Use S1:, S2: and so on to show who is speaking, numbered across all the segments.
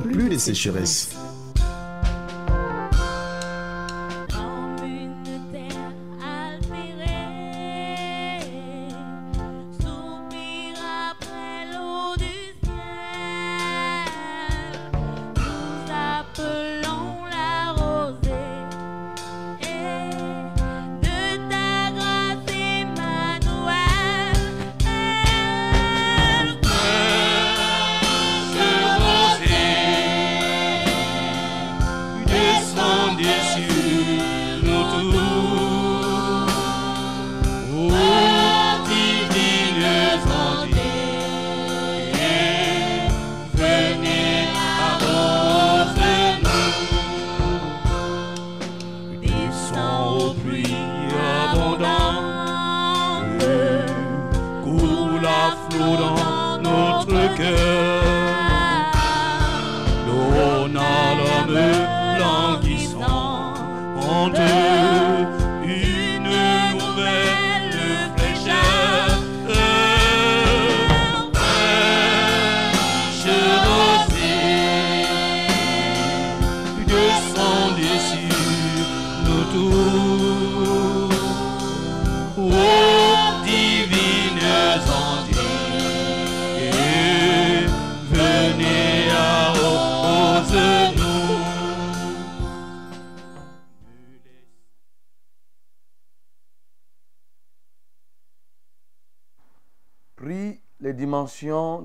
S1: plus de sécheresse.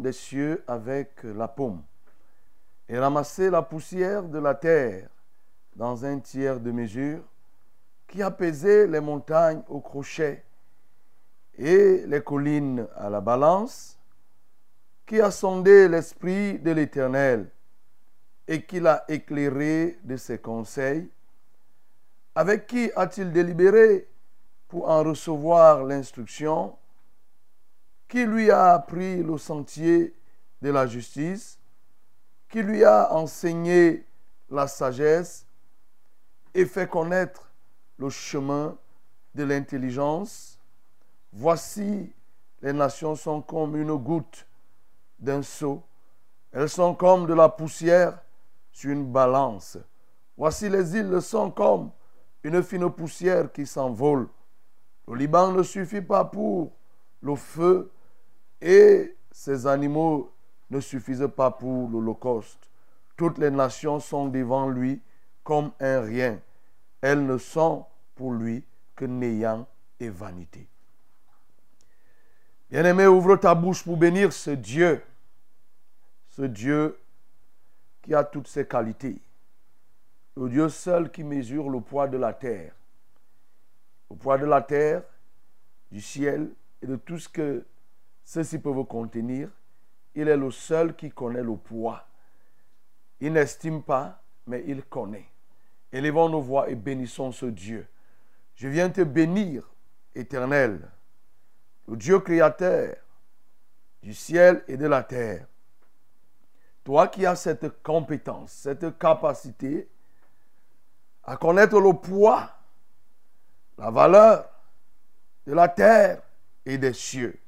S2: Des cieux avec la paume et ramassez la poussière de la terre dans un tiers de mesure qui apaisait les montagnes au crochet et les collines à la balance, qui a sondé l'esprit de l'Éternel et qui l'a éclairé de ses conseils, avec qui a-t-il délibéré pour en recevoir l'instruction? Qui lui a appris le sentier de la justice, qui lui a enseigné la sagesse et fait connaître le chemin de l'intelligence. Voici, les nations sont comme une goutte d'un seau, elles sont comme de la poussière sur une balance. Voici les îles sont comme une fine poussière qui s'envole. Le Liban ne suffit pas pour le feu et ces animaux ne suffisent pas pour l'Holocauste. Toutes les nations sont devant lui comme un rien. Elles ne sont pour lui que néant et vanité. Bien-aimé, ouvre ta bouche pour bénir ce Dieu, ce Dieu qui a toutes ses qualités, le Dieu seul qui mesure le poids de la terre, le poids de la terre, du ciel et de tout ce que ceci peut vous contenir. Il est le seul qui connaît le poids. Il n'estime pas, mais il connaît. Élevons nos voix et bénissons ce Dieu. Je viens te bénir, éternel, le Dieu créateur du ciel et de la terre. Toi qui as cette compétence, cette capacité à connaître le poids, la valeur de la terre et des cieux.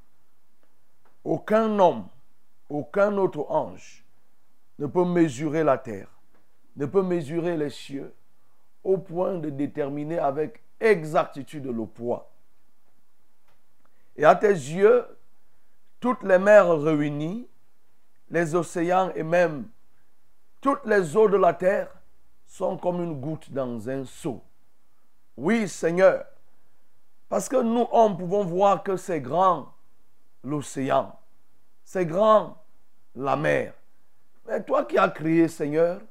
S2: Aucun homme, aucun autre ange ne peut mesurer la terre, ne peut mesurer les cieux au point de déterminer avec exactitude le poids. Et à tes yeux, toutes les mers réunies, les océans et même toutes les eaux de la terre sont comme une goutte dans un seau. Oui, Seigneur, parce que nous, hommes, pouvons voir que c'est grand l'océan, c'est grand la mer. Mais toi qui as créé, Seigneur,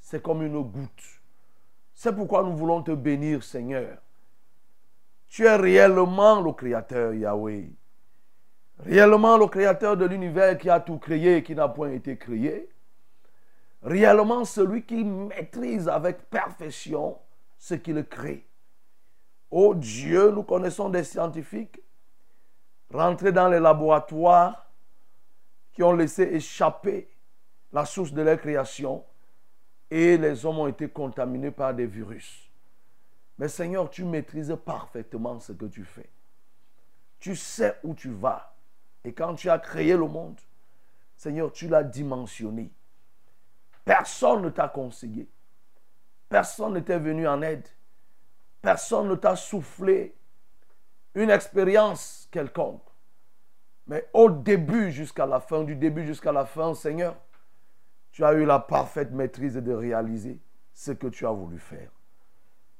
S2: c'est comme une goutte. C'est pourquoi nous voulons te bénir, Seigneur. Tu es réellement le Créateur, Yahweh. Réellement le Créateur de l'univers qui a tout créé et qui n'a point été créé. réellement celui qui maîtrise avec perfection ce qu'il crée. Oh Dieu, nous connaissons des scientifiques rentrés dans les laboratoires qui ont laissé échapper la source de leur création et les hommes ont été contaminés par des virus. Mais Seigneur, tu maîtrises parfaitement ce que tu fais. Tu sais où tu vas. Et quand tu as créé le monde, Seigneur, tu l'as dimensionné. Personne ne t'a conseillé. Personne ne t'est venu en aide. Personne ne t'a soufflé une expérience quelconque. Mais au début jusqu'à la fin, du début jusqu'à la fin, Seigneur, tu as eu la parfaite maîtrise de réaliser ce que tu as voulu faire.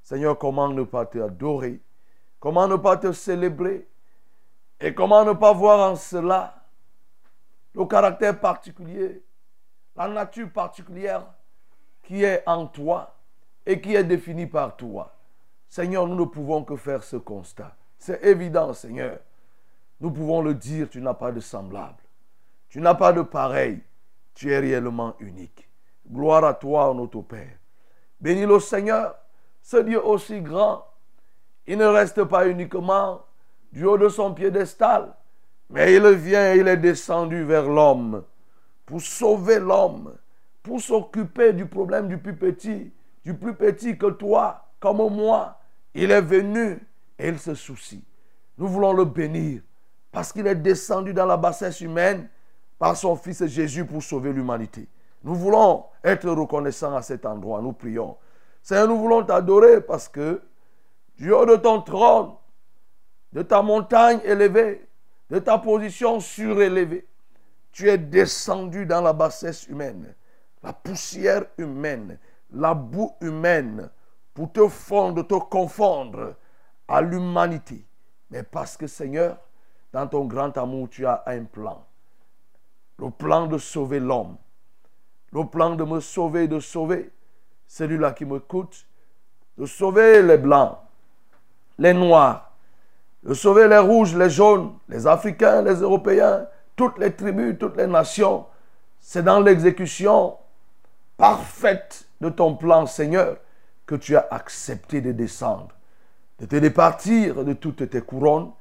S2: Seigneur, comment ne pas te adorer? Comment ne pas te célébrer? Et comment ne pas voir en cela le caractère particulier, la nature particulière qui est en toi et qui est définie par toi? Seigneur, nous ne pouvons que faire ce constat. C'est évident, Seigneur. Nous pouvons le dire, tu n'as pas de semblable. Tu n'as pas de pareil. Tu es réellement unique. Gloire à toi, notre Père. Bénis le Seigneur, ce Dieu aussi grand. Il ne reste pas uniquement du haut de son piédestal, mais il vient et il est descendu vers l'homme pour sauver l'homme, pour s'occuper du problème du plus petit, du plus petit que toi, comme moi. Il est venu et il se soucie. Nous voulons le bénir parce qu'il est descendu dans la bassesse humaine par son Fils Jésus pour sauver l'humanité. Nous voulons être reconnaissants à cet endroit. Nous prions. Seigneur, nous voulons t'adorer parce que du haut de ton trône, de ta montagne élevée, de ta position surélevée, tu es descendu dans la bassesse humaine, la poussière humaine, la boue humaine, pour te fondre, te confondre à l'humanité. Mais parce que Seigneur, dans ton grand amour, tu as un plan. Le plan de sauver l'homme. Le plan de me sauver, de sauver celui-là qui me coûte. De sauver les blancs, les noirs, de sauver les rouges, les jaunes, les Africains, les Européens, toutes les tribus, toutes les nations. C'est dans l'exécution parfaite de ton plan, Seigneur, que tu as accepté de descendre, de te départir de toutes tes couronnes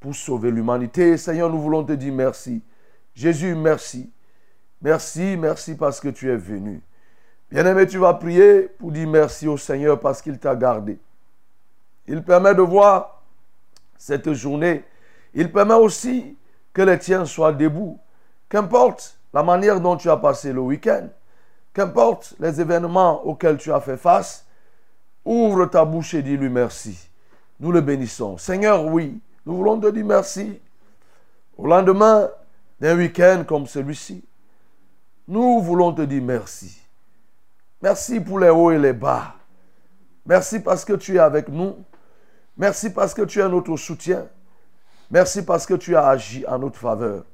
S2: pour sauver l'humanité. Seigneur, nous voulons te dire merci. Jésus, merci. Merci, merci parce que tu es venu. Bien-aimé, tu vas prier pour dire merci au Seigneur parce qu'il t'a gardé. Il permet de voir cette journée. Il permet aussi que les tiens soient debout. Qu'importe la manière dont tu as passé le week-end, qu'importe les événements auxquels tu as fait face, ouvre ta bouche et dis-lui merci. Nous le bénissons. Seigneur, oui, nous voulons te dire merci. Au lendemain d'un week-end comme celui-ci, nous voulons te dire merci. Merci pour les hauts et les bas. Merci parce que tu es avec nous. Merci parce que tu es notre soutien. Merci parce que tu as agi en notre faveur.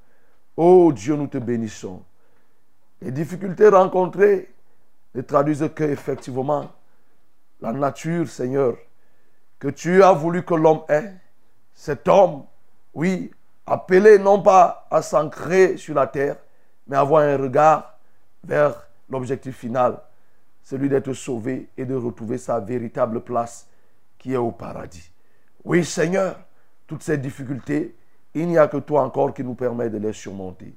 S2: Oh Dieu, nous te bénissons. Les difficultés rencontrées ne traduisent que effectivement la nature, Seigneur, que tu as voulu que l'homme ait. Cet homme, oui, appelé non pas à s'ancrer sur la terre, mais avoir un regard vers l'objectif final, celui d'être sauvé et de retrouver sa véritable place qui est au paradis. Oui, Seigneur, toutes ces difficultés, il n'y a que toi encore qui nous permet de les surmonter.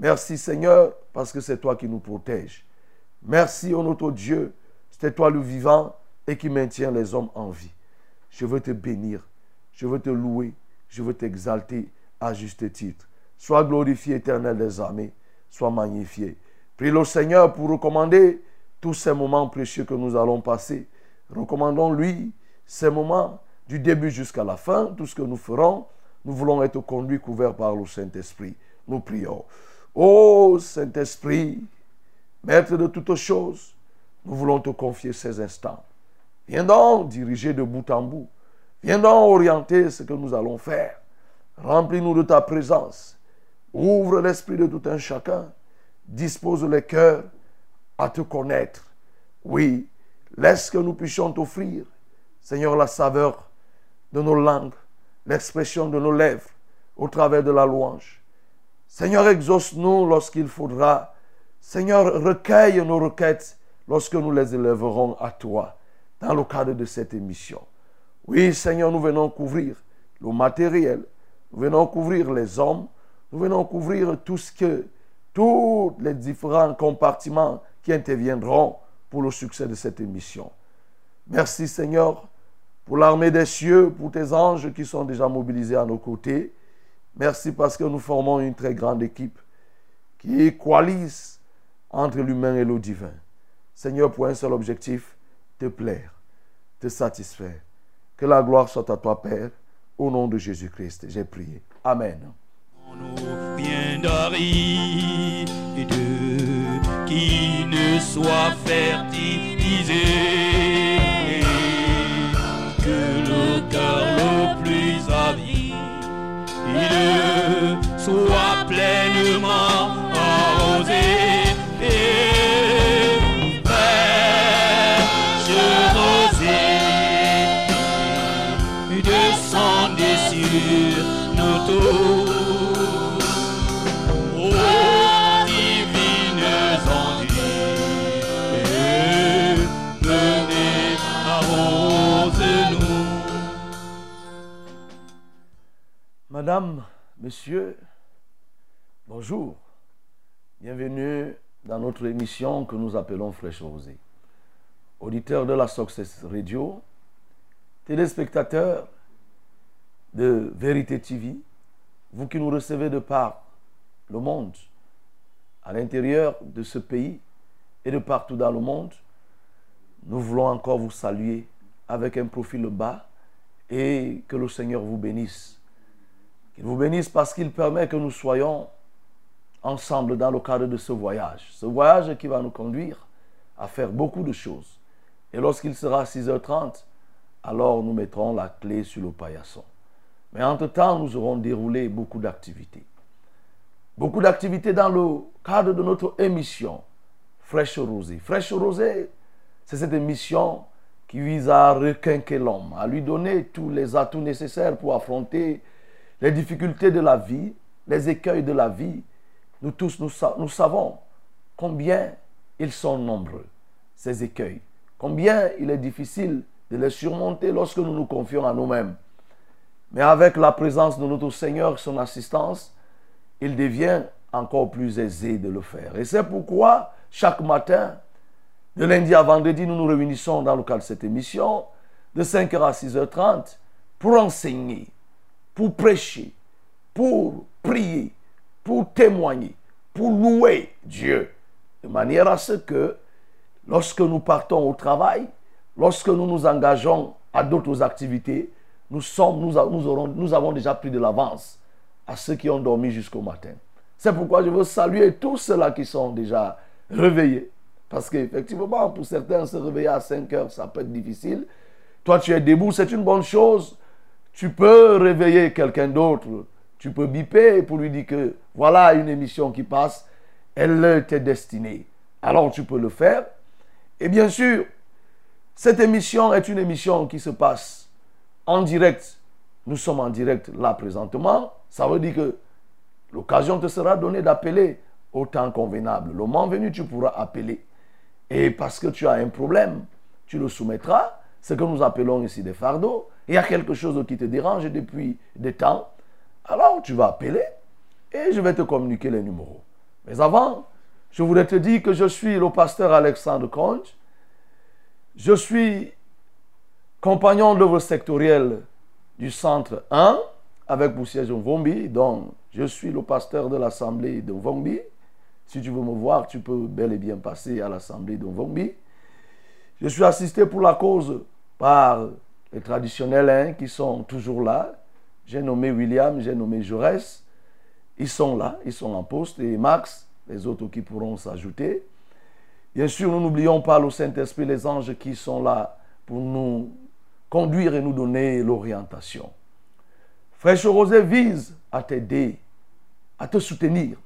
S2: Merci Seigneur, parce que c'est toi qui nous protèges. Merci, ô notre Dieu, c'est toi le vivant et qui maintient les hommes en vie. Je veux te bénir, je veux te louer, je veux t'exalter à juste titre. Sois glorifié, éternel des armées, sois magnifié. Prie le Seigneur pour recommander tous ces moments précieux que nous allons passer. Recommandons-lui ces moments du début jusqu'à la fin, tout ce que nous ferons, nous voulons être conduits, couverts par le Saint-Esprit. Nous prions. Ô Saint-Esprit, Maître de toutes choses, nous voulons te confier ces instants. Viens donc diriger de bout en bout. Viens donc orienter ce que nous allons faire. Remplis-nous de ta présence. Ouvre l'esprit de tout un chacun. Dispose les cœurs à te connaître. Oui, laisse que nous puissions t'offrir, Seigneur, la saveur de nos langues, l'expression de nos lèvres au travers de la louange. Seigneur, exauce-nous lorsqu'il faudra Seigneur, recueille nos requêtes lorsque nous les élèverons à toi dans le cadre de cette émission. Oui, Seigneur, nous venons couvrir le matériel, nous venons couvrir les hommes, nous venons couvrir tout ce que, tous les différents compartiments qui interviendront pour le succès de cette émission. Merci Seigneur pour l'armée des cieux, pour tes anges qui sont déjà mobilisés à nos côtés. Merci parce que nous formons une très grande équipe qui coalise entre l'humain et le divin. Seigneur, pour un seul objectif, te plaire, te satisfaire. Que la gloire soit à toi, Père, au nom de Jésus-Christ. J'ai prié. Amen.
S1: qui ne soit fertilisé, que le cœur le plus avide soit pleinement
S2: Madame, monsieur, bonjour. Bienvenue dans notre émission que nous appelons Fraîche Rosée. Auditeurs de la Success Radio, téléspectateurs de Vérité TV, vous qui nous recevez de par le monde, à l'intérieur de ce pays et de partout dans le monde, nous voulons encore vous saluer avec un profil bas et que le Seigneur vous bénisse. Qu'il vous bénisse parce qu'il permet que nous soyons ensemble dans le cadre de ce voyage. Ce voyage qui va nous conduire à faire beaucoup de choses. Et lorsqu'il sera 6h30, alors nous mettrons la clé sur le paillasson. Mais entre-temps, nous aurons déroulé beaucoup d'activités. Beaucoup d'activités dans le cadre de notre émission Fraîche Rosée. Fraîche Rosée, c'est cette émission qui vise à requinquer l'homme, à lui donner tous les atouts nécessaires pour affronter les difficultés de la vie, les écueils de la vie. Nous tous, nous, sa- nous savons combien ils sont nombreux, ces écueils. Combien il est difficile de les surmonter lorsque nous nous confions à nous-mêmes. Mais avec la présence de notre Seigneur, son assistance, il devient encore plus aisé de le faire. Et c'est pourquoi chaque matin, de lundi à vendredi, nous nous réunissons dans le cadre de cette émission, de 5h à 6h30, pour enseigner, pour prêcher, pour prier, pour témoigner, pour louer Dieu, de manière à ce que lorsque nous partons au travail, lorsque nous nous engageons à d'autres activités, nous, sommes, nous, avons déjà pris de l'avance à ceux qui ont dormi jusqu'au matin. C'est pourquoi je veux saluer tous ceux-là qui sont déjà réveillés. Parce qu'effectivement, pour certains, se réveiller à 5 heures, ça peut être difficile. Toi, tu es debout, c'est une bonne chose. Tu peux réveiller quelqu'un d'autre. Tu peux biper pour lui dire que voilà une émission qui passe. Elle t'est destinée. Alors tu peux le faire. Et bien sûr, cette émission est une émission qui se passe en direct. Nous sommes en direct là présentement. Ça veut dire que l'occasion te sera donnée d'appeler au temps convenable. Le moment venu, tu pourras appeler. Et parce que tu as un problème, tu le soumettras. Ce que nous appelons ici des fardeaux. Il y a quelque chose qui te dérange depuis des temps. Alors tu vas appeler et je vais te communiquer les numéros. Mais avant, je voudrais te dire que je suis le pasteur Alexandre Conte. Je suis compagnon d'œuvre sectorielle du centre 1 avec pour siège Vombi. Donc, je suis le pasteur de l'assemblée de Vombi. Si tu veux me voir, tu peux bel et bien passer à l'assemblée de Vombi. Je suis assisté pour la cause par les traditionnels hein, qui sont toujours là. J'ai nommé William, j'ai nommé Jaurès. Ils sont là, ils sont en poste. Et Max, les autres qui pourront s'ajouter. Bien sûr, nous n'oublions pas le Saint-Esprit, les anges qui sont là pour nous conduire et nous donner l'orientation. Fraîche Rosée vise à t'aider, à te soutenir.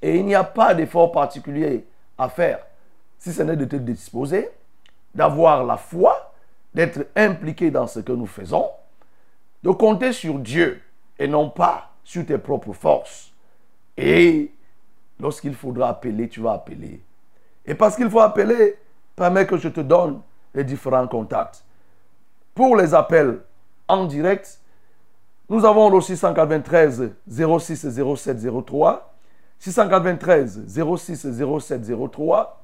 S2: Et il n'y a pas d'effort particulier à faire, si ce n'est de te disposer, d'avoir la foi, d'être impliqué dans ce que nous faisons, de compter sur Dieu et non pas sur tes propres forces. Et Lorsqu'il faudra appeler, tu vas appeler. Et parce qu'il faut appeler, permets que je te donne les différents contacts. Pour les appels en direct, nous avons le 693 06 07 03, 693 06 07 03.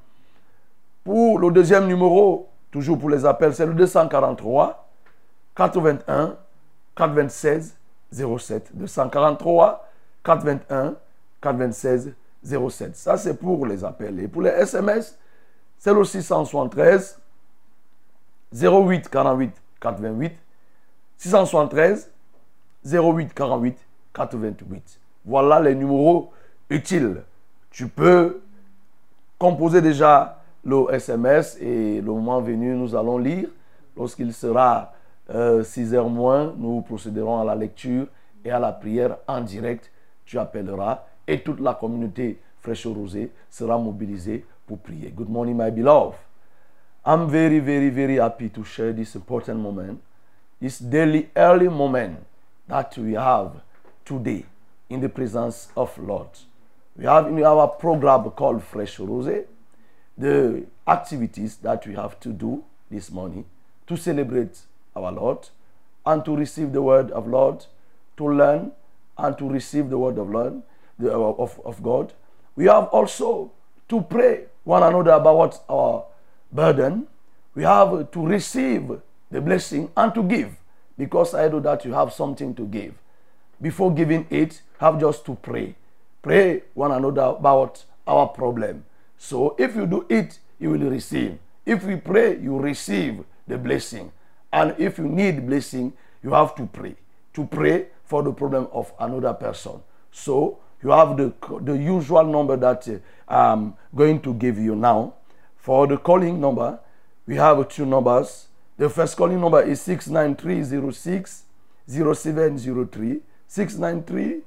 S2: Pour le deuxième numéro, toujours pour les appels, c'est le 243 81 426 07. 243 421 426 07. Ça, c'est pour les appels. Et pour les SMS, c'est le 673 08 48 428. 673 08 48 428. Voilà les numéros utiles. Tu peux composer déjà le SMS et le moment venu, nous allons lire. Lorsqu'il sera 6 heures moins, nous procéderons à la lecture et à la prière en direct. Tu appelleras et toute la communauté fraîche rosée sera mobilisée pour prier. Good morning, my beloved. I'm very, very, very happy to share this important moment, this daily early moment that we have today in the presence of Lord. We have in our program called Fresh Rose the activities that we have to do this morning to celebrate our Lord and to receive the word of Lord, to learn and to receive the word of Lord the, uh, of, of God. We have also to pray one another about our burden. We have to receive the blessing and to give because I know that you have something to give. Before giving it, have just to pray. Pray one another about our problem. So if you do it, you will receive. If we pray, you receive the blessing. And if you need blessing, you have to pray. To pray for the problem of another person. So you have the, the usual number that uh, I'm going to give you now. For the calling number, we have two numbers. The first calling number is 69306 0703. 693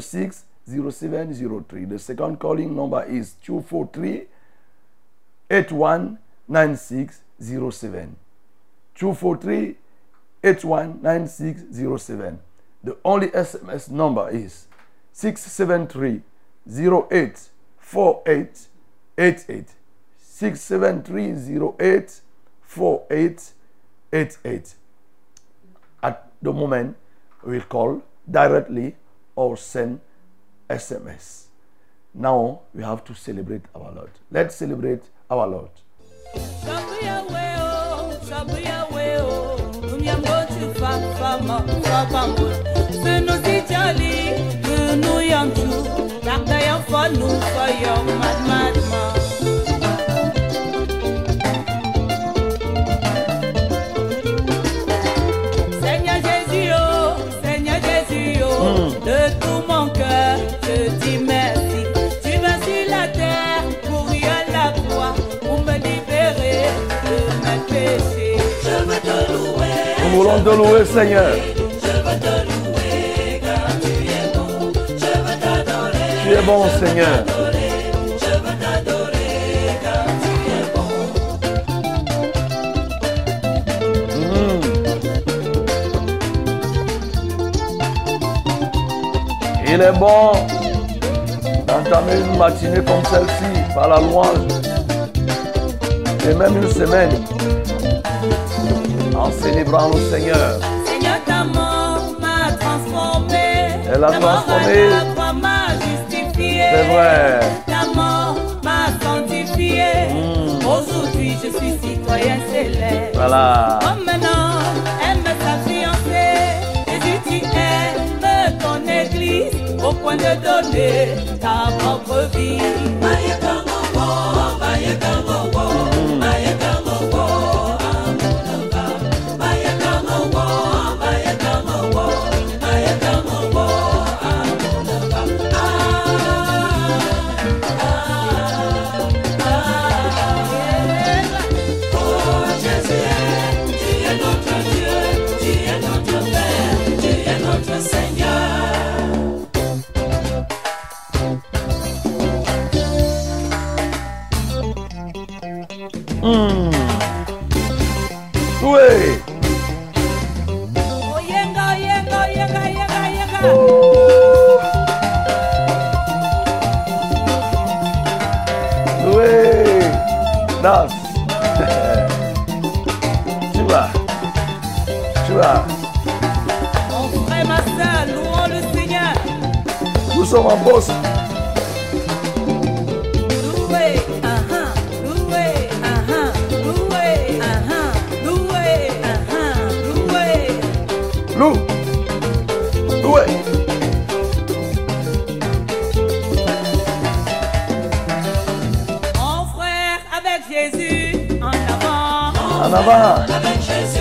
S2: 06 0703. The second calling number is 243 819607. 243 819607. The only SMS number is 673 08 48 88. 673 08 48 88. At the moment, we'll call directly or send SMS. Now we have to celebrate our Lord. Let's celebrate our Lord.
S3: Seigneur
S2: voulons te louer, Seigneur.
S3: tu es bon.
S2: Seigneur.
S3: bon.
S2: Il est bon d'entamer une matinée comme celle-ci par la louange et même une semaine le Seigneur.
S3: Seigneur, ta mort m'a transformé.
S2: Elle a
S3: Ta mort
S2: transformé.
S3: à la croix m'a justifié.
S2: C'est vrai.
S3: Ta mort m'a sanctifié. Aujourd'hui, je suis citoyen céleste.
S2: Voilà.
S3: Comme maintenant, aime sa fiancée. Jésus, tu aimes ton église au point de donner ta propre vie.
S2: Oui.
S3: Ah ah, loué.
S2: Lou. Loué.
S3: Mon frère avec Jésus en avant.
S2: En avant.
S3: Avec Jésus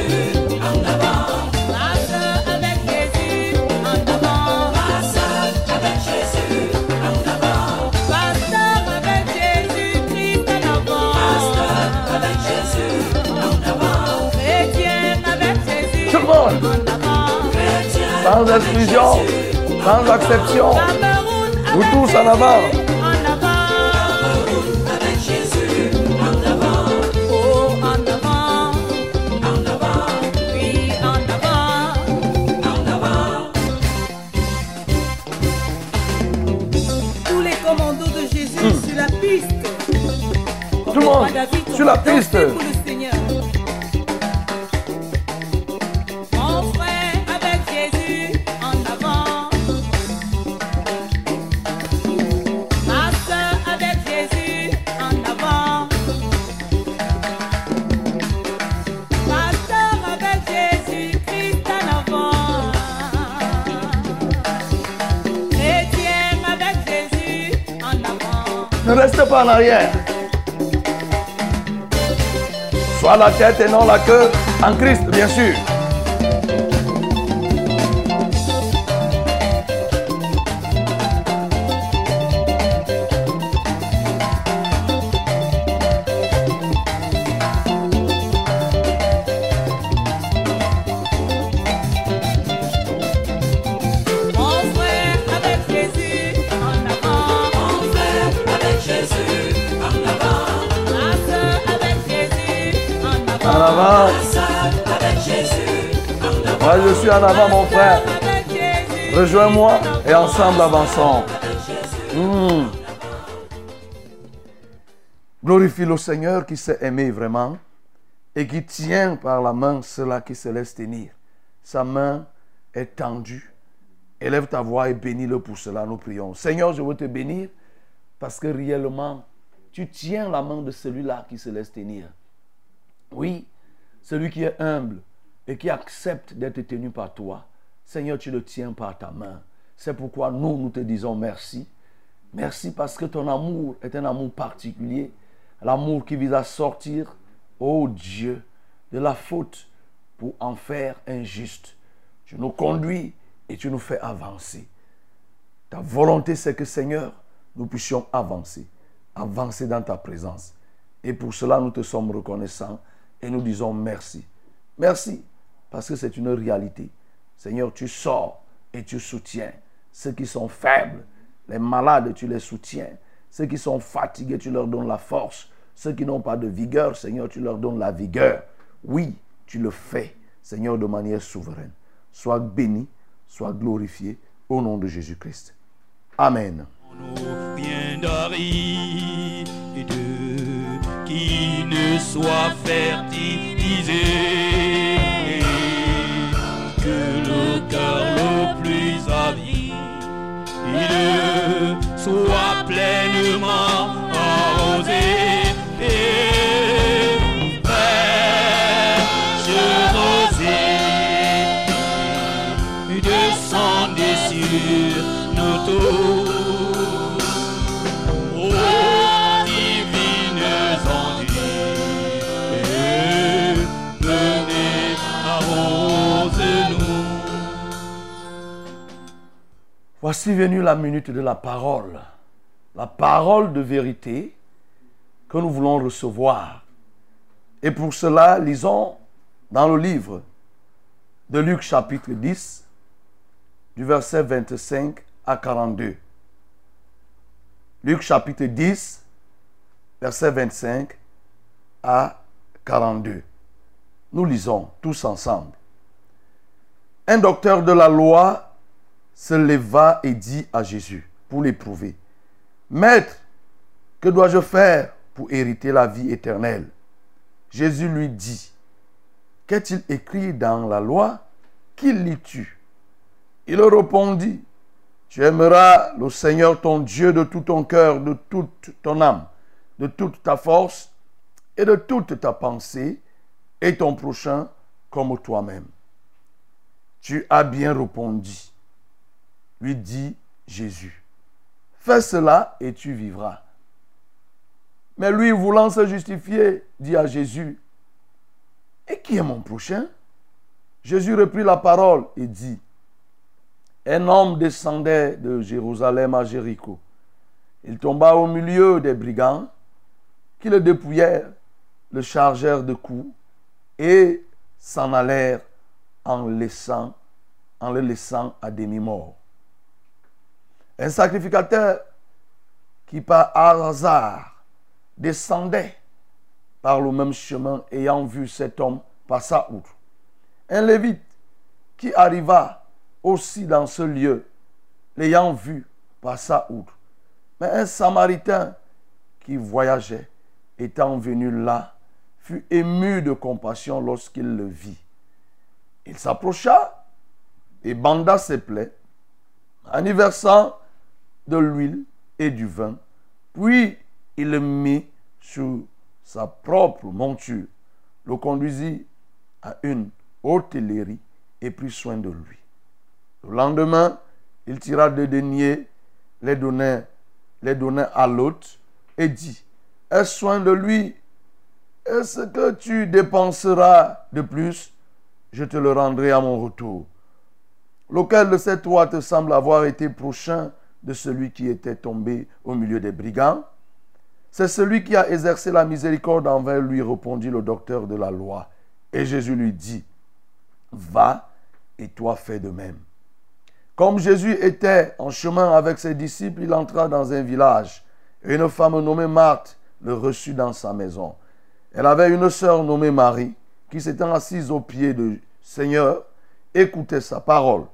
S2: Sans exclusion. Sans exception. Tous en avant.
S3: En avant. Avec Jésus en avant. Oh, en avant. Oui, en avant. En avant. Tous les commandos de Jésus sur la piste.
S2: Tout le monde. Sur la piste.
S3: En
S2: arrière. Sois la tête et non la queue en Christ, bien sûr.
S3: En avant, mon frère.
S2: Rejoins-moi et ensemble avançons. Hmm. Glorifie le Seigneur qui s'est aimé vraiment et qui tient par la main ceux-là qui se laissent tenir. Sa main est tendue. Élève ta voix et bénis-le pour cela, nous prions. Seigneur, je veux te bénir parce que réellement, tu tiens la main de celui-là qui se laisse tenir. Oui, celui qui est humble et qui accepte d'être tenu par toi. Seigneur, tu le tiens par ta main. C'est pourquoi nous, nous te disons merci. Merci parce que ton amour est un amour particulier. L'amour qui vise à sortir, ô Dieu, de la faute pour en faire un juste. Tu nous conduis et tu nous fais avancer. Ta volonté, c'est que Seigneur, nous puissions avancer, avancer dans ta présence. Et pour cela, nous te sommes reconnaissants et nous disons merci. Merci, parce que c'est une réalité. Seigneur, tu sors et tu soutiens ceux qui sont faibles, les malades, tu les soutiens. Ceux qui sont fatigués, tu leur donnes la force. Ceux qui n'ont pas de vigueur, Seigneur, tu leur donnes la vigueur. Oui, tu le fais, Seigneur, de manière souveraine. Sois béni, sois glorifié au nom de Jésus-Christ. Amen.
S1: qui ne soit fertilisé, soit pleinement
S2: Voici venue la minute de la parole. La parole de vérité que nous voulons recevoir. Et pour cela, lisons dans le livre de Luc chapitre 10, du verset 25 à 42. Luc chapitre 10, verset 25 à 42. Nous lisons tous ensemble. Un docteur de la loi se leva et dit à Jésus pour l'éprouver, Maître, que dois-je faire pour hériter la vie éternelle? Jésus lui dit, Qu'est-il écrit dans la loi Qui lis-tu Il répondit, Tu aimeras le Seigneur ton Dieu de tout ton cœur, de toute ton âme, de toute ta force et de toute ta pensée, et ton prochain comme toi-même. Tu as bien répondu, lui dit Jésus. Fais cela et tu vivras. Mais lui, voulant se justifier, dit à Jésus, Et qui est mon prochain? Jésus reprit la parole et dit, Un homme descendait de Jérusalem à Jéricho. Il tomba au milieu des brigands qui le dépouillèrent, le chargèrent de coups et s'en allèrent en, le laissant à demi-mort. Un sacrificateur qui par hasard descendait par le même chemin, ayant vu cet homme passa outre. Un lévite qui arriva aussi dans ce lieu, l'ayant vu, passa outre. Mais un samaritain qui voyageait, étant venu là, fut ému de compassion lorsqu'il le vit. Il s'approcha et banda ses plaies en de l'huile et du vin. Puis il le mit sur sa propre monture, le conduisit à une hôtellerie et prit soin de lui. Le lendemain, il tira des deniers, les donna, les donna à l'hôte et dit, Aie soin de lui, et ce que tu dépenseras de plus, je te le rendrai à mon retour. Lequel de ces trois te semble avoir été prochain de celui qui était tombé au milieu des brigands C'est celui qui a exercé la miséricorde envers lui, répondit le docteur de la loi. Et Jésus lui dit, va et toi fais de même. Comme Jésus était en chemin avec ses disciples, il entra dans un village. Et une femme nommée Marthe le reçut dans sa maison. Elle avait une sœur nommée Marie qui s'étant assise aux pieds du Seigneur, écoutait sa parole.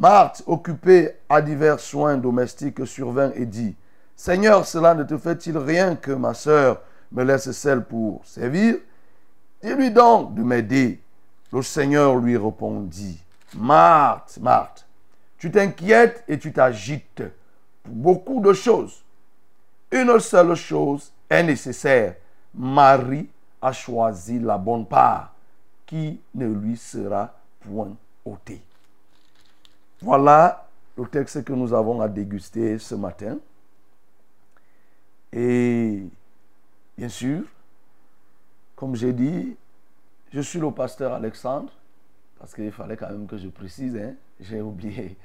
S2: Marthe, occupée à divers soins domestiques, survint et dit, Seigneur, cela ne te fait-il rien que ma sœur me laisse celle pour servir? Dis-lui donc de m'aider. Le Seigneur lui répondit, Marthe, Marthe, tu t'inquiètes et tu t'agites pour beaucoup de choses. Une seule chose est nécessaire. Marie a choisi la bonne part qui ne lui sera point ôtée. Voilà le texte que nous avons à déguster ce matin. Et bien sûr, comme j'ai dit, je suis le pasteur Alexandre, parce qu'il fallait quand même que je précise, hein, j'ai oublié,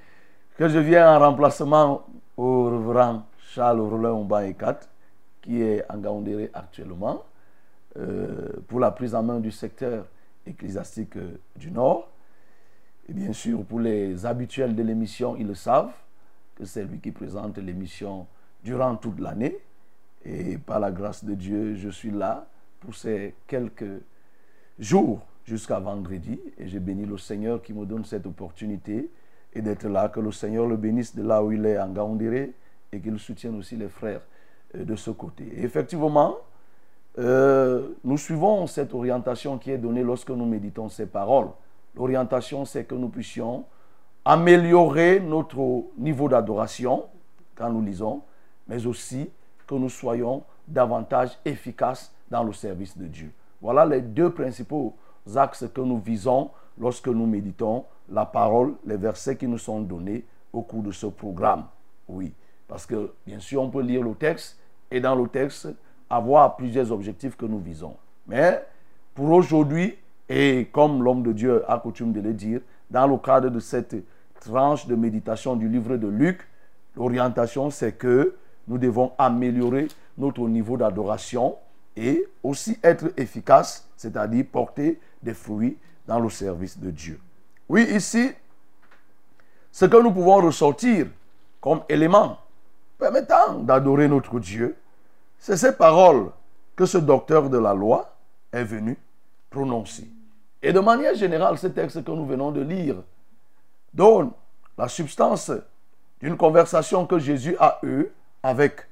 S2: que je viens en remplacement au reverend Charles Rollin 4, qui est en Gaoundéré actuellement, euh, pour la prise en main du secteur ecclésiastique euh, du Nord. Et bien sûr, pour les habituels de l'émission, ils le savent, que c'est lui qui présente l'émission durant toute l'année. Et par la grâce de Dieu, je suis là pour ces quelques jours jusqu'à vendredi. Et j'ai béni le Seigneur qui me donne cette opportunité et d'être là. Que le Seigneur le bénisse de là où il est en Gaoundéré et qu'il soutienne aussi les frères euh, de ce côté. Et effectivement, euh, nous suivons cette orientation qui est donnée lorsque nous méditons ces paroles. L'orientation, c'est que nous puissions améliorer notre niveau d'adoration quand nous lisons, mais aussi que nous soyons davantage efficaces dans le service de Dieu. Voilà les deux principaux axes que nous visons lorsque nous méditons la parole, les versets qui nous sont donnés au cours de ce programme. Oui, parce que bien sûr, on peut lire le texte et dans le texte avoir plusieurs objectifs que nous visons. Mais pour aujourd'hui, et comme l'homme de Dieu a coutume de le dire, dans le cadre de cette tranche de méditation du livre de Luc, l'orientation, c'est que nous devons améliorer notre niveau d'adoration et aussi être efficace, c'est-à-dire porter des fruits dans le service de Dieu. Oui, ici, ce que nous pouvons ressortir comme élément permettant d'adorer notre Dieu, c'est ces paroles que ce docteur de la loi est venu prononcer. Et de manière générale, ce texte que nous venons de lire donne la substance d'une conversation que Jésus a eue avec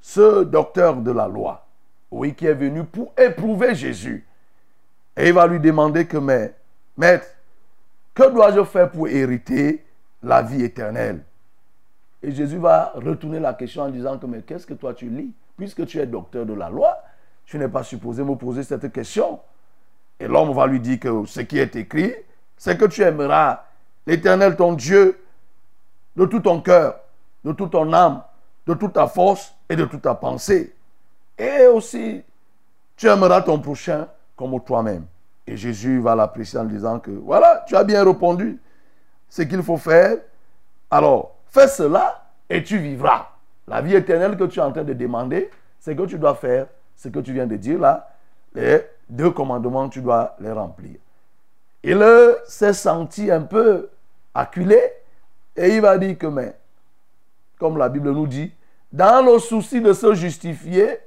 S2: ce docteur de la loi. oui, qui est venu pour éprouver Jésus. Et il va lui demander que, mais, maître, que dois-je faire pour hériter la vie éternelle? Et Jésus va retourner la question en disant que, mais qu'est-ce que toi tu lis? Puisque tu es docteur de la loi, tu n'es pas supposé me poser cette question. Et l'homme va lui dire que ce qui est écrit, c'est que tu aimeras l'Éternel ton Dieu de tout ton cœur, de toute ton âme, de toute ta force et de toute ta pensée. Et aussi, tu aimeras ton prochain comme toi-même. Et Jésus va l'apprécier en disant que, voilà, tu as bien répondu. Ce qu'il faut faire, alors fais cela et tu vivras. La vie éternelle que tu es en train de demander, c'est que tu dois faire ce que tu viens de dire là. Les deux commandements, tu dois les remplir. Il s'est senti un peu acculé et il va dire que, mais, comme la Bible nous dit, dans le souci de se justifier,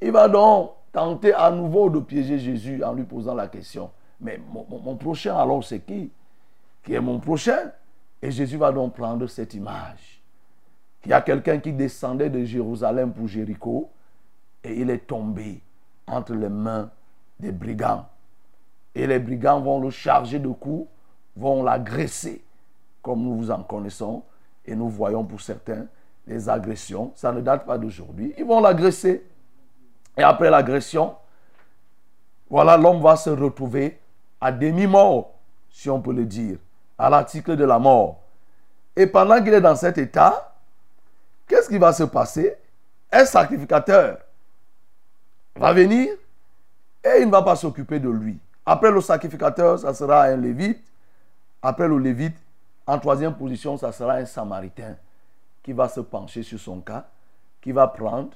S2: il va donc tenter à nouveau de piéger Jésus en lui posant la question, mais mon, prochain alors c'est qui? Qui est mon prochain? Et Jésus va donc prendre cette image. Il y a quelqu'un qui descendait de Jérusalem pour Jéricho et il est tombé entre les mains des brigands. Et les brigands vont le charger de coups, vont l'agresser, comme nous vous en connaissons. Et nous voyons pour certains les agressions. Ça ne date pas d'aujourd'hui. Ils vont l'agresser. Et après l'agression, voilà, l'homme va se retrouver à demi-mort, si on peut le dire, à l'article de la mort. Et pendant qu'il est dans cet état, qu'est-ce qui va se passer? Un sacrificateur va venir et il ne va pas s'occuper de lui. Après le sacrificateur, ça sera un lévite. Après le lévite, en troisième position, ça sera un samaritain qui va se pencher sur son cas, qui va prendre,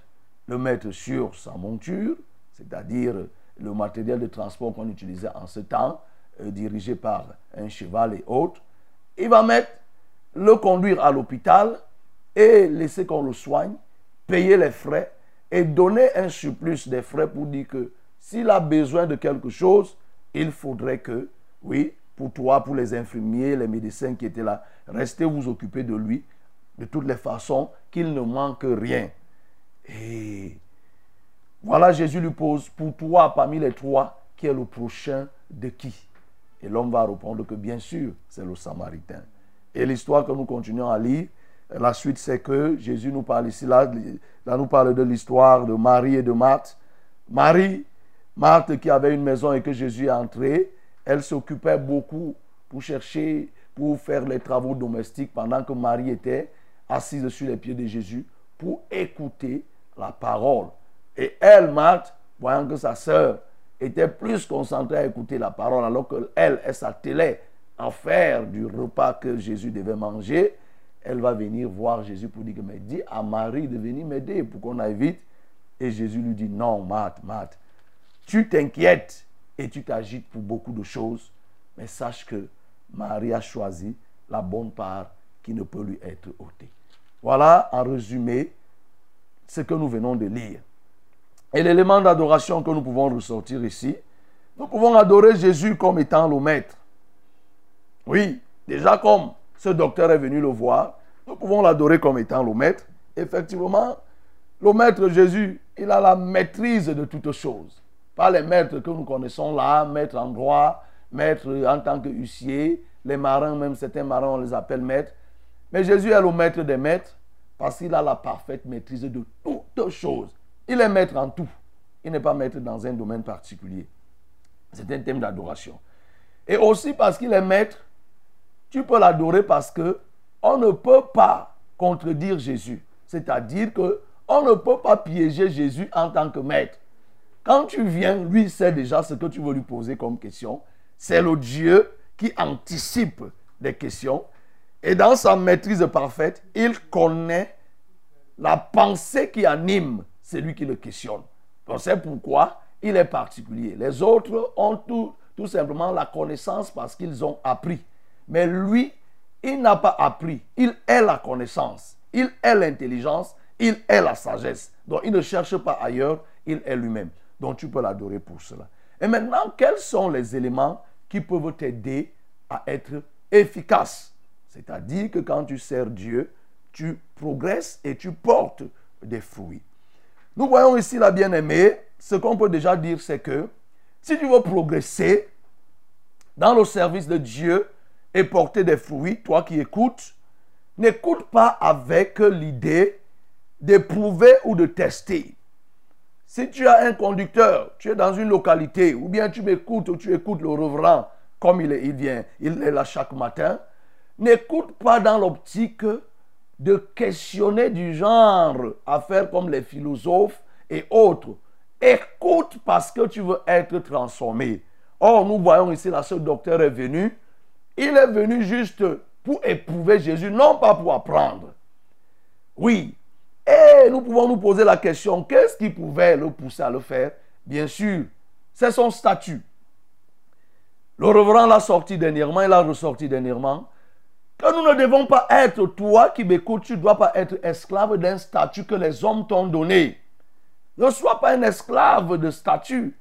S2: le mettre sur sa monture, c'est-à-dire le matériel de transport qu'on utilisait en ce temps, euh, dirigé par un cheval et autres. Il va mettre, le conduire à l'hôpital et laisser qu'on le soigne, payer les frais et donner un surplus des frais pour dire que s'il a besoin de quelque chose, il faudrait que, oui, pour toi, pour les infirmiers, les médecins qui étaient là, restez vous occuper de lui de toutes les façons, qu'il ne manque rien. Et voilà, Jésus lui pose, pour toi, parmi les trois, qui est le prochain de qui? Et l'homme va répondre que bien sûr, c'est le Samaritain. Et l'histoire que nous continuons à lire, la suite, c'est que Jésus nous parle ici, là, là nous parle de l'histoire de Marie et de Marthe. Marie, Marthe qui avait une maison et que Jésus est entré, elle s'occupait beaucoup pour chercher, pour faire les travaux domestiques pendant que Marie était assise sur les pieds de Jésus pour écouter la parole. Et elle, Marthe, voyant que sa sœur était plus concentrée à écouter la parole, alors qu'elle, elle s'attelait à faire du repas que Jésus devait manger, elle va venir voir Jésus pour dire, mais dis à Marie de venir m'aider pour qu'on aille vite. Et Jésus lui dit, non, Marthe, Marthe, tu t'inquiètes et tu t'agites pour beaucoup de choses, mais sache que Marie a choisi la bonne part qui ne peut lui être ôtée. Voilà en résumé ce que nous venons de lire. Et l'élément d'adoration que nous pouvons ressortir ici, nous pouvons adorer Jésus comme étant le maître. Oui, déjà comme ce docteur est venu le voir, nous pouvons l'adorer comme étant le maître. Effectivement, le maître Jésus, il a la maîtrise de toutes choses. Pas les maîtres que nous connaissons là, maître en droit, maître en tant que huissier, les marins, même certains marins, on les appelle maîtres. Mais Jésus est le maître des maîtres parce qu'il a la parfaite maîtrise de toutes choses. Il est maître en tout. Il n'est pas maître dans un domaine particulier. C'est un thème d'adoration. Et aussi parce qu'il est maître, tu peux l'adorer parce que on ne peut pas contredire Jésus. C'est-à-dire que on ne peut pas piéger Jésus en tant que maître. Quand tu viens, lui sait déjà ce que tu veux lui poser comme question. C'est le Dieu qui anticipe des questions. Et dans sa maîtrise parfaite, il connaît la pensée qui anime celui qui le questionne. c'est pourquoi il est particulier. Les autres ont tout simplement la connaissance parce qu'ils ont appris. Mais lui, il n'a pas appris. Il est la connaissance. Il est l'intelligence. Il est la sagesse. Donc il ne cherche pas ailleurs. Il est lui-même. Donc tu peux l'adorer pour cela. Et maintenant, quels sont les éléments qui peuvent t'aider à être efficace? C'est-à-dire que quand tu sers Dieu, tu progresses et tu portes des fruits. Nous voyons ici la bien-aimée ce qu'on peut déjà dire, c'est que si tu veux progresser dans le service de Dieu et porter des fruits, toi qui écoutes, n'écoute pas avec l'idée d'éprouver ou de tester. Si tu as un conducteur, tu es dans une localité, ou bien tu m'écoutes ou tu écoutes le reverend comme il, est, vient, il est là chaque matin, n'écoute pas dans l'optique de questionner du genre à faire comme les philosophes et autres. Écoute parce que tu veux être transformé. Or, nous voyons ici, la ce docteur est venu. Il est venu juste pour éprouver Jésus, non pas pour apprendre. Oui. Et nous pouvons nous poser la question, qu'est-ce qui pouvait le pousser à le faire? Bien sûr, c'est son statut. Le reverend l'a sorti dernièrement, il l'a ressorti dernièrement. Que nous ne devons pas être, toi qui m'écoutes, tu ne dois pas être esclave d'un statut que les hommes t'ont donné. Ne sois pas un esclave de statut.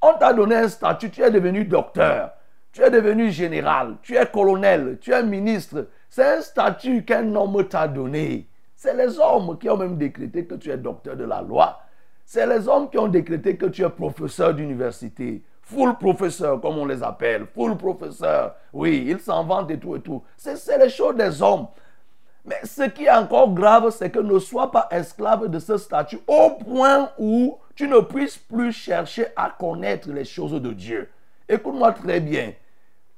S2: On t'a donné un statut, tu es devenu docteur, tu es devenu général, tu es colonel, tu es ministre. C'est un statut qu'un homme t'a donné. C'est les hommes qui ont même décrété que tu es docteur de la loi. C'est les hommes qui ont décrété que tu es professeur d'université. Full professeur, comme on les appelle. Full professeur. Oui, ils s'en vantent et tout et tout. C'est les choses des hommes. Mais ce qui est encore grave, c'est que ne sois pas esclave de ce statut au point où tu ne puisses plus chercher à connaître les choses de Dieu. Écoute-moi très bien.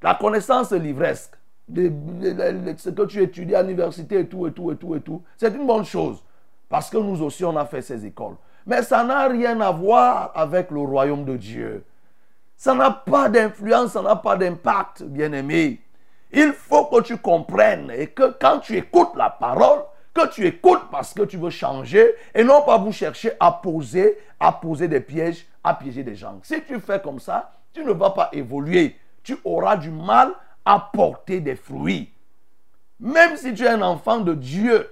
S2: La connaissance livresque, ce que tu étudies à l'université et tout, et tout, et tout, et tout, c'est une bonne chose. Parce que nous aussi, on a fait ces écoles. Mais ça n'a rien à voir avec le royaume de Dieu. Ça n'a pas d'influence, ça n'a pas d'impact, bien-aimé. Il faut que tu comprennes et que quand tu écoutes la parole, que tu écoutes parce que tu veux changer et non pas vous chercher à poser, à poser des pièges, à piéger des gens. Si tu fais comme ça, tu ne vas pas évoluer. Tu auras du mal à porter des fruits. Même si tu es un enfant de Dieu,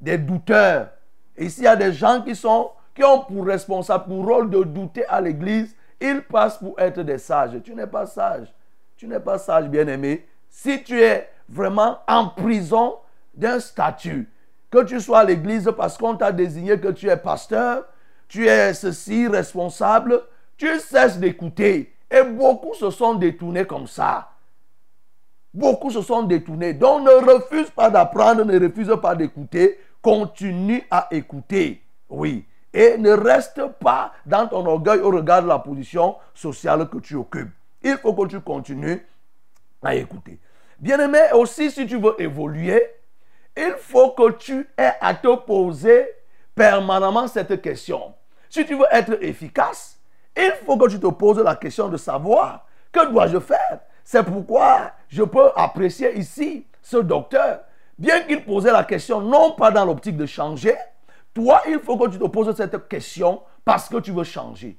S2: des douteurs. Et s'il y a des gens qui sont qui ont pour responsable, pour rôle de douter à l'église, ils passent pour être des sages. Tu n'es pas sage. Tu n'es pas sage, bien-aimé. Si tu es vraiment en prison d'un statut, que tu sois à l'église parce qu'on t'a désigné que tu es pasteur, tu es ceci, responsable, tu cesses d'écouter. Et beaucoup se sont détournés comme ça. Beaucoup se sont détournés. Donc ne refuse pas d'apprendre, ne refuse pas d'écouter. Continue à écouter. Oui. Et ne reste pas dans ton orgueil au regard de la position sociale que tu occupes. Il faut que tu continues à écouter. Bien-aimé, aussi si tu veux évoluer, il faut que tu aies à te poser permanemment cette question. Si tu veux être efficace, il faut que tu te poses la question de savoir que dois-je faire? C'est pourquoi je peux apprécier ici ce docteur, bien qu'il posait la question non pas dans l'optique de changer, toi, il faut que tu te poses cette question parce que tu veux changer.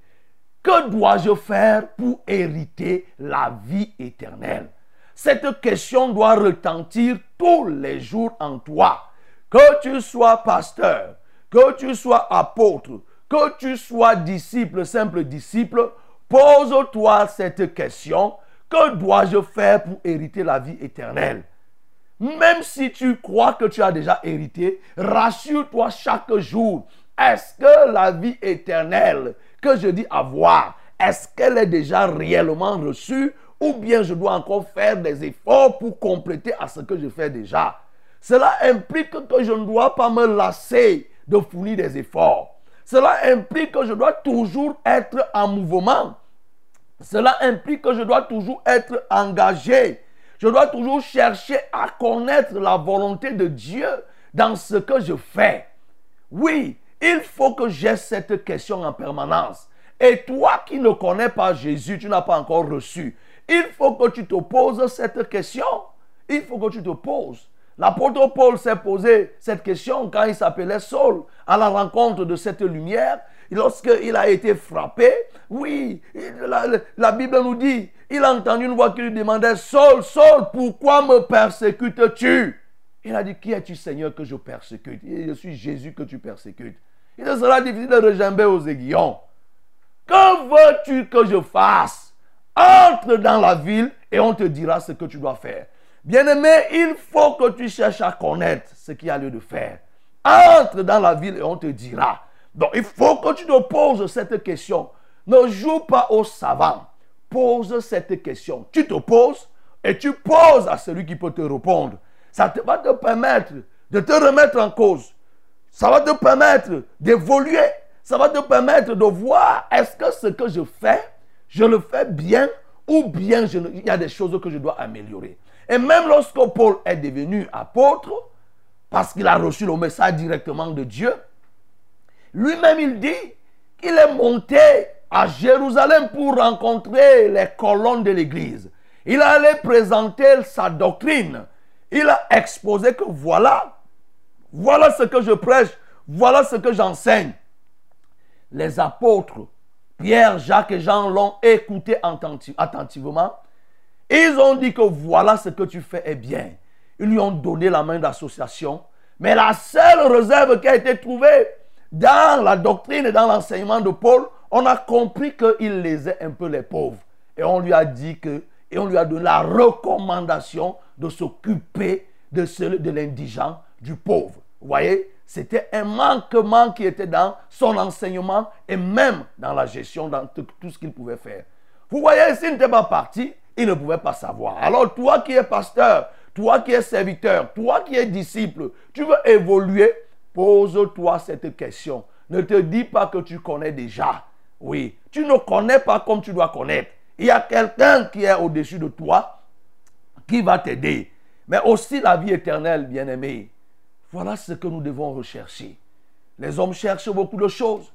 S2: Que dois-je faire pour hériter la vie éternelle? Cette question doit retentir tous les jours en toi. Que tu sois pasteur, que tu sois apôtre, que tu sois disciple, simple disciple, pose-toi cette question. Que dois-je faire pour hériter la vie éternelle? Même si tu crois que tu as déjà hérité, rassure-toi chaque jour. Est-ce que la vie éternelle que je dis avoir, est-ce qu'elle est déjà réellement reçue? Ou bien je dois encore faire des efforts pour compléter à ce que je fais déjà? Cela implique que je ne dois pas me lasser de fournir des efforts. Cela implique que je dois toujours être en mouvement. Cela implique que je dois toujours être engagé. Je dois toujours chercher à connaître la volonté de Dieu dans ce que je fais. Oui, il faut que j'ai cette question en permanence. Et toi qui ne connais pas Jésus, tu n'as pas encore reçu. Il faut que tu te poses cette question. Il faut que tu te poses. L'apôtre Paul s'est posé cette question quand il s'appelait Saul, à la rencontre de cette lumière. Lorsqu'il a été frappé, oui, la, Bible nous dit, il a entendu une voix qui lui demandait, Saul, Saul, pourquoi me persécutes-tu? Il a dit, qui es-tu Seigneur que je persécute? Je suis Jésus que tu persécutes. Il sera difficile de rejamber aux aiguillons. Que veux-tu que je fasse? Entre dans la ville et on te dira ce que tu dois faire. Bien-aimé, il faut que tu cherches à connaître ce qu'il y a lieu de faire. Entre dans la ville et on te dira. Donc il faut que tu te poses cette question. Ne joue pas au savant. Pose cette question. Tu te poses et tu poses à celui qui peut te répondre. Ça te, va te permettre de te remettre en cause. Ça va te permettre d'évoluer. Ça va te permettre de voir est-ce que ce que je fais, je le fais bien ou bien il y a des choses que je dois améliorer. Et même lorsque Paul est devenu apôtre, parce qu'il a reçu le message directement de Dieu, lui-même il dit qu'il est monté à Jérusalem pour rencontrer les colonnes de l'église. Il allait présenter sa doctrine. Il a exposé que voilà, voilà ce que je prêche, voilà ce que j'enseigne. Les apôtres, Pierre, Jacques et Jean l'ont écouté attenti- attentivement. Ils ont dit que voilà ce que tu fais est bien. Ils lui ont donné la main d'association. Mais la seule réserve qui a été trouvée dans la doctrine et dans l'enseignement de Paul, on a compris qu'il lésait un peu les pauvres. Et on lui a dit que, et on lui a donné la recommandation de s'occuper de, de l'indigent, du pauvre. Vous voyez, c'était un manquement qui était dans son enseignement et même dans la gestion, dans tout ce qu'il pouvait faire. Vous voyez, s'il n'était pas parti, il ne pouvait pas savoir. Alors toi qui es pasteur, toi qui es serviteur, toi qui es disciple, tu veux évoluer, pose-toi cette question. Ne te dis pas que tu connais déjà. Oui, tu ne connais pas comme tu dois connaître. Il y a quelqu'un qui est au-dessus de toi qui va t'aider. Mais aussi la vie éternelle, bien-aimé. Voilà ce que nous devons rechercher. Les hommes cherchent beaucoup de choses.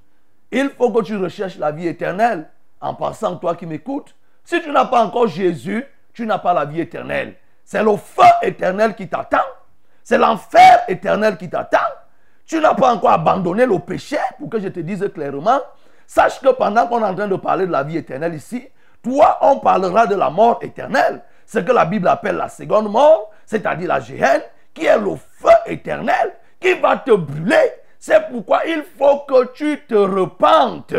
S2: Il faut que tu recherches la vie éternelle. En passant, toi qui m'écoutes, si tu n'as pas encore Jésus, tu n'as pas la vie éternelle. C'est le feu éternel qui t'attend. C'est l'enfer éternel qui t'attend. Tu n'as pas encore abandonné le péché, pour que je te dise clairement. Sache que pendant qu'on est en train de parler de la vie éternelle ici, toi, on parlera de la mort éternelle. Ce que la Bible appelle la seconde mort, c'est-à-dire la géhenne, qui est le feu éternel, qui va te brûler. C'est pourquoi il faut que tu te repentes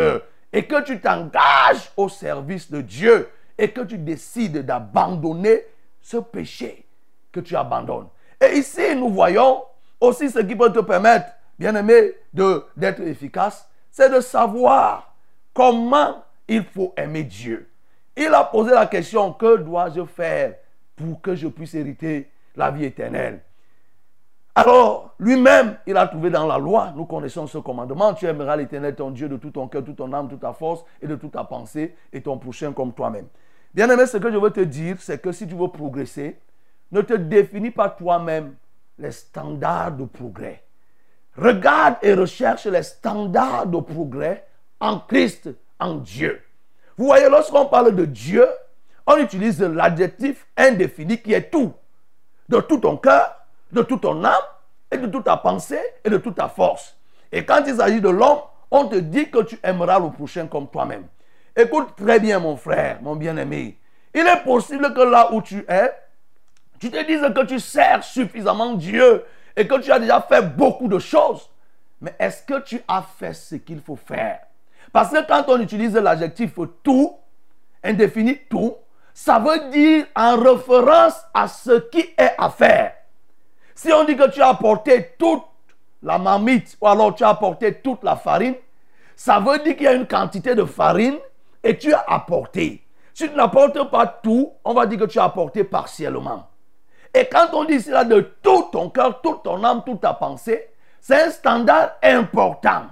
S2: et que tu t'engages au service de Dieu et que tu décides d'abandonner ce péché que tu abandonnes. Et ici, nous voyons aussi ce qui peut te permettre, bien-aimé, d'être efficace, c'est de savoir comment il faut aimer Dieu. Il a posé la question, que dois-je faire pour que je puisse hériter la vie éternelle? Alors, lui-même, il a trouvé dans la loi, nous connaissons ce commandement, tu aimeras l'éternel ton Dieu de tout ton cœur, toute ton âme, toute ta force et de toute ta pensée et ton prochain comme toi-même. Bien aimé, ce que je veux te dire, c'est que si tu veux progresser, ne te définis pas toi-même les standards de progrès. Regarde et recherche les standards de progrès en Christ, en Dieu. Vous voyez, lorsqu'on parle de Dieu, on utilise l'adjectif indéfini qui est tout de tout ton cœur, de toute ton âme, et de toute ta pensée et de toute ta force. Et quand il s'agit de l'homme, on te dit que tu aimeras le prochain comme toi-même. Écoute très bien, mon frère, mon bien-aimé. Il est possible que là où tu es, tu te dises que tu sers suffisamment Dieu et que tu as déjà fait beaucoup de choses. Mais est-ce que tu as fait ce qu'il faut faire? Parce que quand on utilise l'adjectif tout, indéfini tout, ça veut dire en référence à ce qui est à faire. Si on dit que tu as apporté toute la marmite ou alors tu as apporté toute la farine, ça veut dire qu'il y a une quantité de farine et tu as apporté. Si tu n'apportes pas tout, on va dire que tu as apporté partiellement. Et quand on dit là de tout ton cœur, toute ton âme, toute ta pensée, c'est un standard important.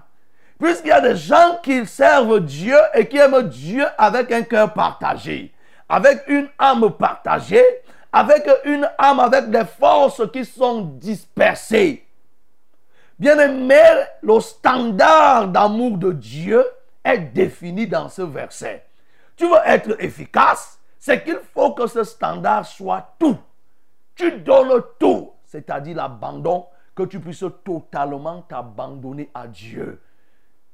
S2: Puisqu'il y a des gens qui servent Dieu et qui aiment Dieu avec un cœur partagé, avec une âme partagée, avec une âme avec des forces qui sont dispersées. Bien aimé, le standard d'amour de Dieu est défini dans ce verset. Tu veux être efficace, c'est qu'il faut que ce standard soit tout. Tu donnes tout, c'est-à-dire l'abandon, que tu puisses totalement t'abandonner à Dieu.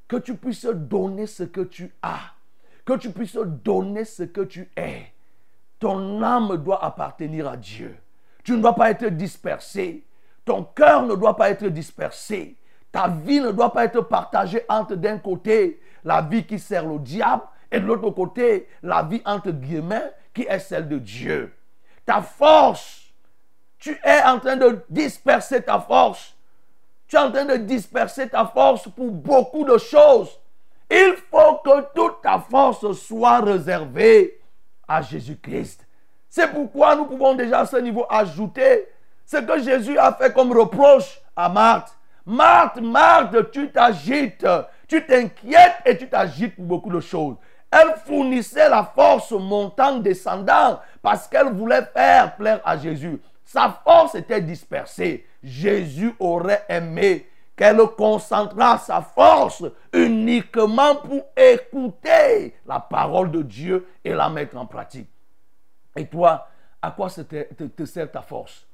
S2: Que tu puisses donner ce que tu as. Que tu puisses donner ce que tu es. Ton âme doit appartenir à Dieu. Tu ne dois pas être dispersé. Ton cœur ne doit pas être dispersé. Ta vie ne doit pas être partagée entre d'un côté la vie qui sert le diable et de l'autre côté la vie entre guillemets qui est celle de Dieu. Ta force, tu es en train de disperser ta force. tu es en train de disperser ta force pour beaucoup de choses. Il faut que toute ta force soit réservée à Jésus-Christ. C'est pourquoi nous pouvons déjà à ce niveau ajouter ce que Jésus a fait comme reproche à Marthe. Marthe, Marthe, tu t'agites, tu t'inquiètes et tu t'agites pour beaucoup de choses. Elle fournissait la force montant, descendant, parce qu'elle voulait faire plaire à Jésus. Sa force était dispersée. Jésus aurait aimé qu'elle concentra sa force uniquement pour écouter la parole de Dieu et la mettre en pratique. Et toi, à quoi te, sert ta force?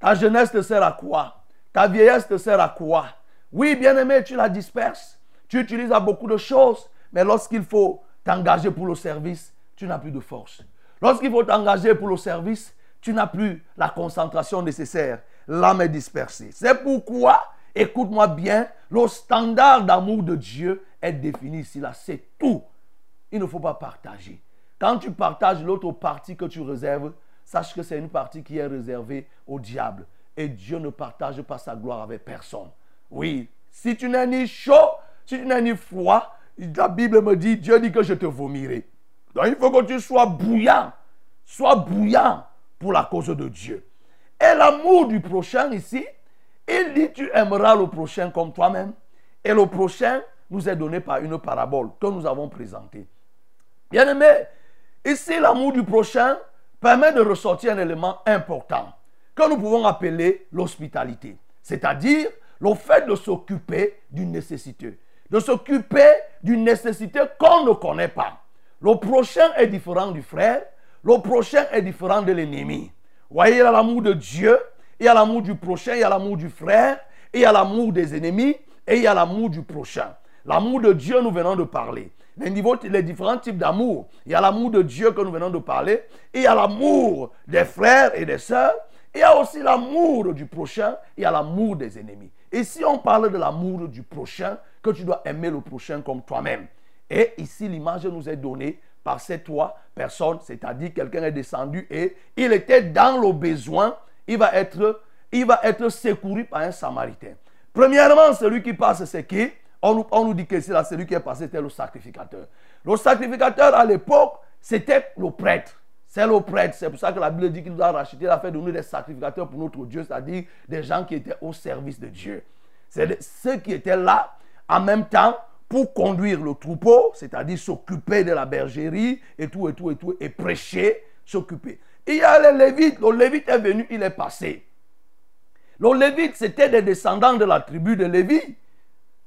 S2: Ta jeunesse te sert à quoi? Ta vieillesse te sert à quoi? Oui, bien-aimé, tu la disperses. Tu utilises à beaucoup de choses, mais lorsqu'il faut t'engager pour le service, tu n'as plus de force. Lorsqu'il faut t'engager pour le service, tu n'as plus la concentration nécessaire. L'âme est dispersée. C'est pourquoi, écoute-moi bien, le standard d'amour de Dieu est défini ici. Là, c'est tout. Il ne faut pas partager. Quand tu partages l'autre partie que tu réserves, sache que c'est une partie qui est réservée au diable. Et Dieu ne partage pas sa gloire avec personne. Oui, si tu n'es ni chaud, si tu n'es ni froid, la Bible me dit, Dieu dit que je te vomirai. Donc il faut que tu sois bouillant. Sois bouillant pour la cause de Dieu. Et l'amour du prochain ici, il dit tu aimeras le prochain comme toi-même. Et le prochain nous est donné par une parabole que nous avons présentée. Bien aimé, ici l'amour du prochain permet de ressortir un élément important que nous pouvons appeler l'hospitalité. C'est-à-dire le fait de s'occuper d'une nécessité. De s'occuper d'une nécessité qu'on ne connaît pas. Le prochain est différent du frère. Le prochain est différent de l'ennemi. voyez, il y a l'amour de Dieu, il y a l'amour du prochain, il y a l'amour du frère, il y a l'amour des ennemis et il y a l'amour du prochain. L'amour de Dieu, nous venons de parler. Les, les différents types d'amour. Il y a l'amour de Dieu que nous venons de parler. il y a l'amour des frères et des sœurs. Il y a aussi l'amour du prochain. Il y a l'amour des ennemis. Et si on parle de l'amour du prochain, que tu dois aimer le prochain comme toi-même. Et ici, l'image nous est donnée par ces trois personnes, c'est-à-dire quelqu'un est descendu et il était dans le besoin, il va être, secouru par un samaritain. Premièrement, celui qui passe, c'est qui? On nous, dit que c'est celui qui est passé, c'était le sacrificateur. Le sacrificateur, à l'époque, c'était le prêtre. C'est le prêtre. C'est pour ça que la Bible dit qu'il nous a racheté, il a fait de nous des sacrificateurs pour notre Dieu, c'est-à-dire des gens qui étaient au service de Dieu. C'est ceux qui étaient là en même temps pour conduire le troupeau, c'est-à-dire s'occuper de la bergerie et tout, et tout, et tout, et prêcher, s'occuper. Il y a les Lévites. Le Lévite est venu, il est passé. Le Lévite, c'était des descendants de la tribu de Lévi.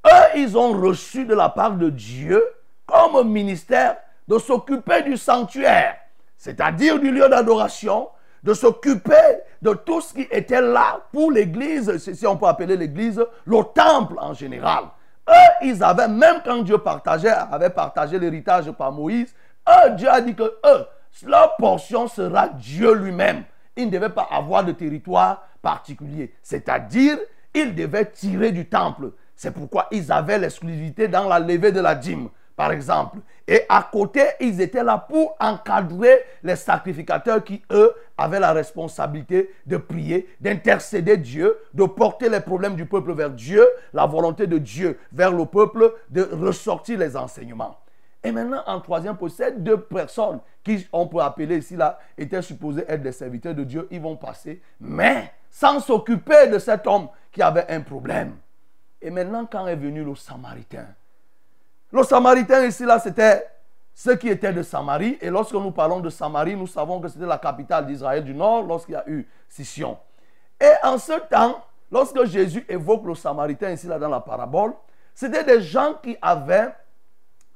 S2: Eux, ils ont reçu de la part de Dieu comme ministère de s'occuper du sanctuaire, c'est-à-dire du lieu d'adoration, de s'occuper de tout ce qui était là pour l'église, si on peut appeler l'église, le temple en général. Eux, ils avaient, même quand Dieu partageait, avait partagé l'héritage par Moïse, eux, Dieu a dit que eux, leur portion sera Dieu lui-même. Ils ne devaient pas avoir de territoire particulier. C'est-à-dire, ils devaient tirer du temple. C'est pourquoi ils avaient l'exclusivité dans la levée de la dîme, par exemple. Et à côté, ils étaient là pour encadrer les sacrificateurs qui, eux, avaient la responsabilité de prier, d'intercéder Dieu, de porter les problèmes du peuple vers Dieu, la volonté de Dieu vers le peuple, de ressortir les enseignements. Et maintenant, en troisième position, deux personnes qui, on peut appeler ici, là, étaient supposées être des serviteurs de Dieu, ils vont passer, mais sans s'occuper de cet homme qui avait un problème. Et maintenant, quand est venu le Samaritain, le Samaritain ici, là, c'était ceux qui étaient de Samarie. Et lorsque nous parlons de Samarie, nous savons que c'était la capitale d'Israël du Nord lorsqu'il y a eu scission. Et en ce temps, lorsque Jésus évoque le Samaritain ici, là, dans la parabole, c'était des gens qui avaient,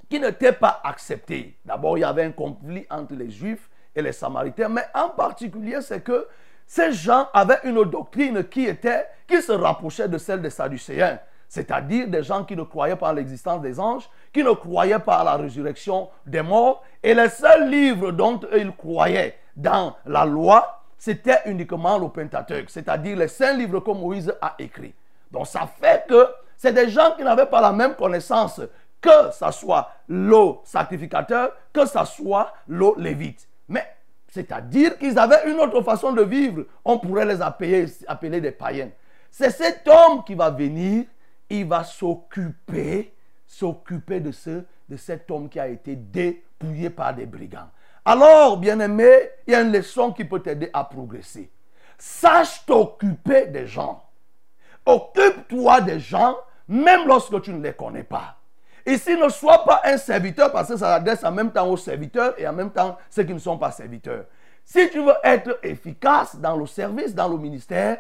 S2: qui n'étaient pas acceptés. D'abord, il y avait un conflit entre les Juifs et les Samaritains, mais en particulier, c'est que ces gens avaient une doctrine qui était, qui se rapprochait de celle des Sadducéens c'est-à-dire des gens qui ne croyaient pas en l'existence des anges, qui ne croyaient pas à la résurrection des morts, et les seuls livres dont ils croyaient dans la loi, c'était uniquement le Pentateuque, c'est-à-dire les cinq livres que Moïse a écrits. Donc ça fait que c'est des gens qui n'avaient pas la même connaissance que ce soit le sacrificateur, que ce soit le lévite. Mais c'est-à-dire qu'ils avaient une autre façon de vivre. On pourrait les appeler, appeler des païens. c'est cet homme qui va venir, il va s'occuper, s'occuper de ce, de cet homme qui a été dépouillé par des brigands. Alors, bien-aimé, il y a une leçon qui peut t'aider à progresser. Sache t'occuper des gens. Occupe-toi des gens, même lorsque tu ne les connais pas. Ici, ne sois pas un serviteur parce que ça s'adresse en même temps aux serviteurs et en même temps ceux qui ne sont pas serviteurs. Si tu veux être efficace dans le service, dans le ministère,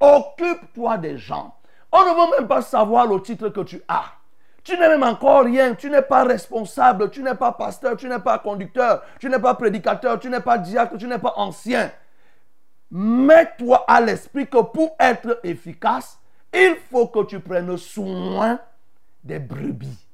S2: occupe-toi des gens. On ne veut même pas savoir le titre que tu as. Tu n'es même encore rien, tu n'es pas responsable, tu n'es pas pasteur, tu n'es pas conducteur, tu n'es pas prédicateur, tu n'es pas diacre, tu n'es pas ancien. Mets-toi à l'esprit que pour être efficace, il faut que tu prennes soin des brebis.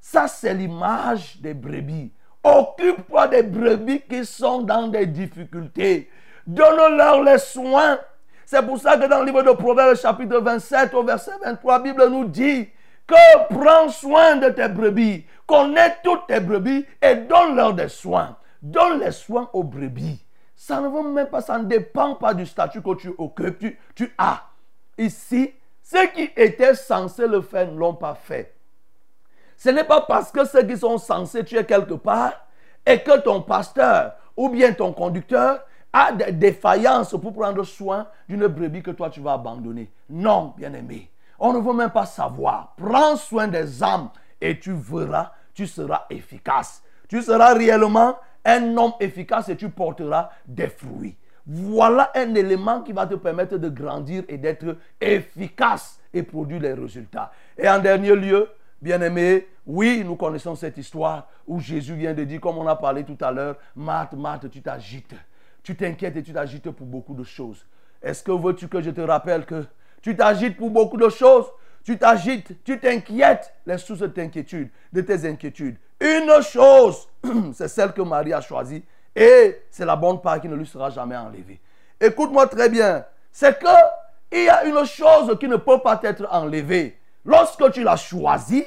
S2: Ça, c'est l'image des brebis. Occupe-toi des brebis qui sont dans des difficultés. Donne-leur les soins. C'est pour ça que dans le livre de Proverbes, chapitre 27, au verset 23, la Bible nous dit que prends soin de tes brebis, connais toutes tes brebis et donne-leur des soins. Donne les soins aux brebis. Ça ne va même pas, ça ne dépend pas du statut que tu occupes, tu, tu as. Ici, ceux qui étaient censés le faire ne l'ont pas fait. Ce n'est pas parce que ceux qui sont censés tuer quelque part et que ton pasteur ou bien ton conducteur a des défaillances pour prendre soin d'une brebis que toi tu vas abandonner. Non, bien-aimé. On ne veut même pas savoir. Prends soin des âmes et tu verras, tu seras efficace. Tu seras réellement un homme efficace et tu porteras des fruits. Voilà un élément qui va te permettre de grandir et d'être efficace et produire les résultats. Et en dernier lieu, Bien-aimé, oui, nous connaissons cette histoire où Jésus vient de dire, comme on a parlé tout à l'heure, Marthe, Marthe, tu t'agites. Tu t'inquiètes et tu t'agites pour beaucoup de choses. Est-ce que veux-tu que je te rappelle que tu t'agites pour beaucoup de choses? Tu t'agites, tu t'inquiètes. Les sources d'inquiétude, de tes inquiétudes. Une chose, c'est celle que Marie a choisie et c'est la bonne part qui ne lui sera jamais enlevée. Écoute-moi très bien. C'est que il y a une chose qui ne peut pas être enlevée. Lorsque tu l'as choisi,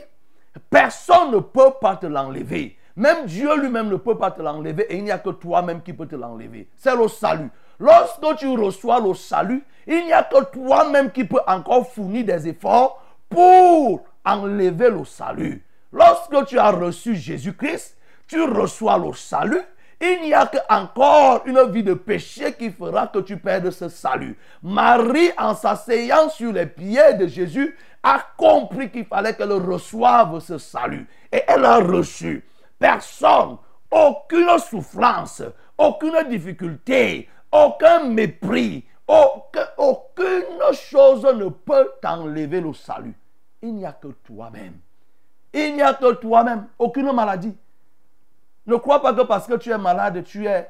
S2: personne ne peut pas te l'enlever. Même Dieu lui-même ne peut pas te l'enlever et il n'y a que toi-même qui peux te l'enlever. C'est le salut. Lorsque tu reçois le salut, il n'y a que toi-même qui peux encore fournir des efforts pour enlever le salut. Lorsque tu as reçu Jésus-Christ, tu reçois le salut. Il n'y a qu'encore une vie de péché qui fera que tu perdes ce salut. Marie, en s'asseyant sur les pieds de Jésus, a compris qu'il fallait qu'elle reçoive ce salut. Et elle a reçu. Personne, aucune souffrance, aucune difficulté, aucun mépris, aucune chose ne peut t'enlever le salut. Il n'y a que toi-même. Il n'y a que toi-même. Aucune maladie. Ne crois pas que parce que tu es malade, tu es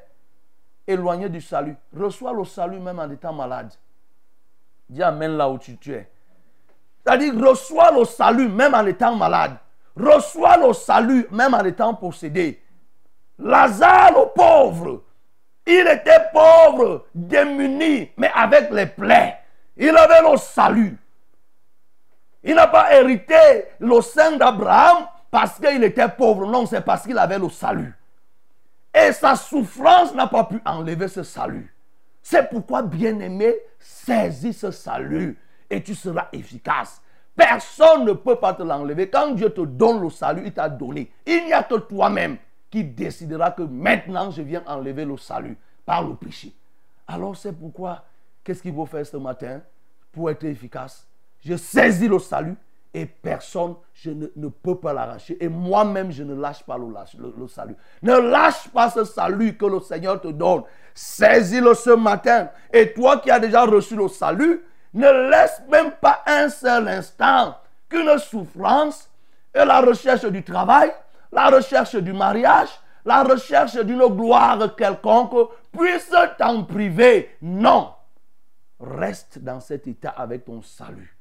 S2: éloigné du salut. Reçois le salut même en étant malade. Dis Amen là où tu es. C'est-à-dire, reçois le salut même en étant malade. Reçois le salut même en étant possédé. Lazare, le pauvre, il était pauvre, démuni, mais avec les plaies. Il avait le salut. Il n'a pas hérité le sein d'Abraham parce qu'il était pauvre. Non, c'est parce qu'il avait le salut. Et sa souffrance n'a pas pu enlever ce salut. C'est pourquoi, bien-aimé, saisis ce salut et tu seras efficace. Personne ne peut pas te l'enlever. Quand Dieu te donne le salut, il t'a donné. Il n'y a que toi-même qui décidera que maintenant je viens enlever le salut par le péché. Alors c'est pourquoi, qu'est-ce qu'il faut faire ce matin pour être efficace? Je saisis le salut et personne, je ne, ne peux pas l'arracher. Et moi-même, je ne lâche pas le, le, le, salut. Ne lâche pas ce salut que le Seigneur te donne. Saisis-le ce matin. Et toi qui as déjà reçu le salut, ne laisse même pas un seul instant qu'une souffrance et la recherche du travail, la recherche du mariage, la recherche d'une gloire quelconque puisse t'en priver. Non. Reste dans cet état avec ton salut.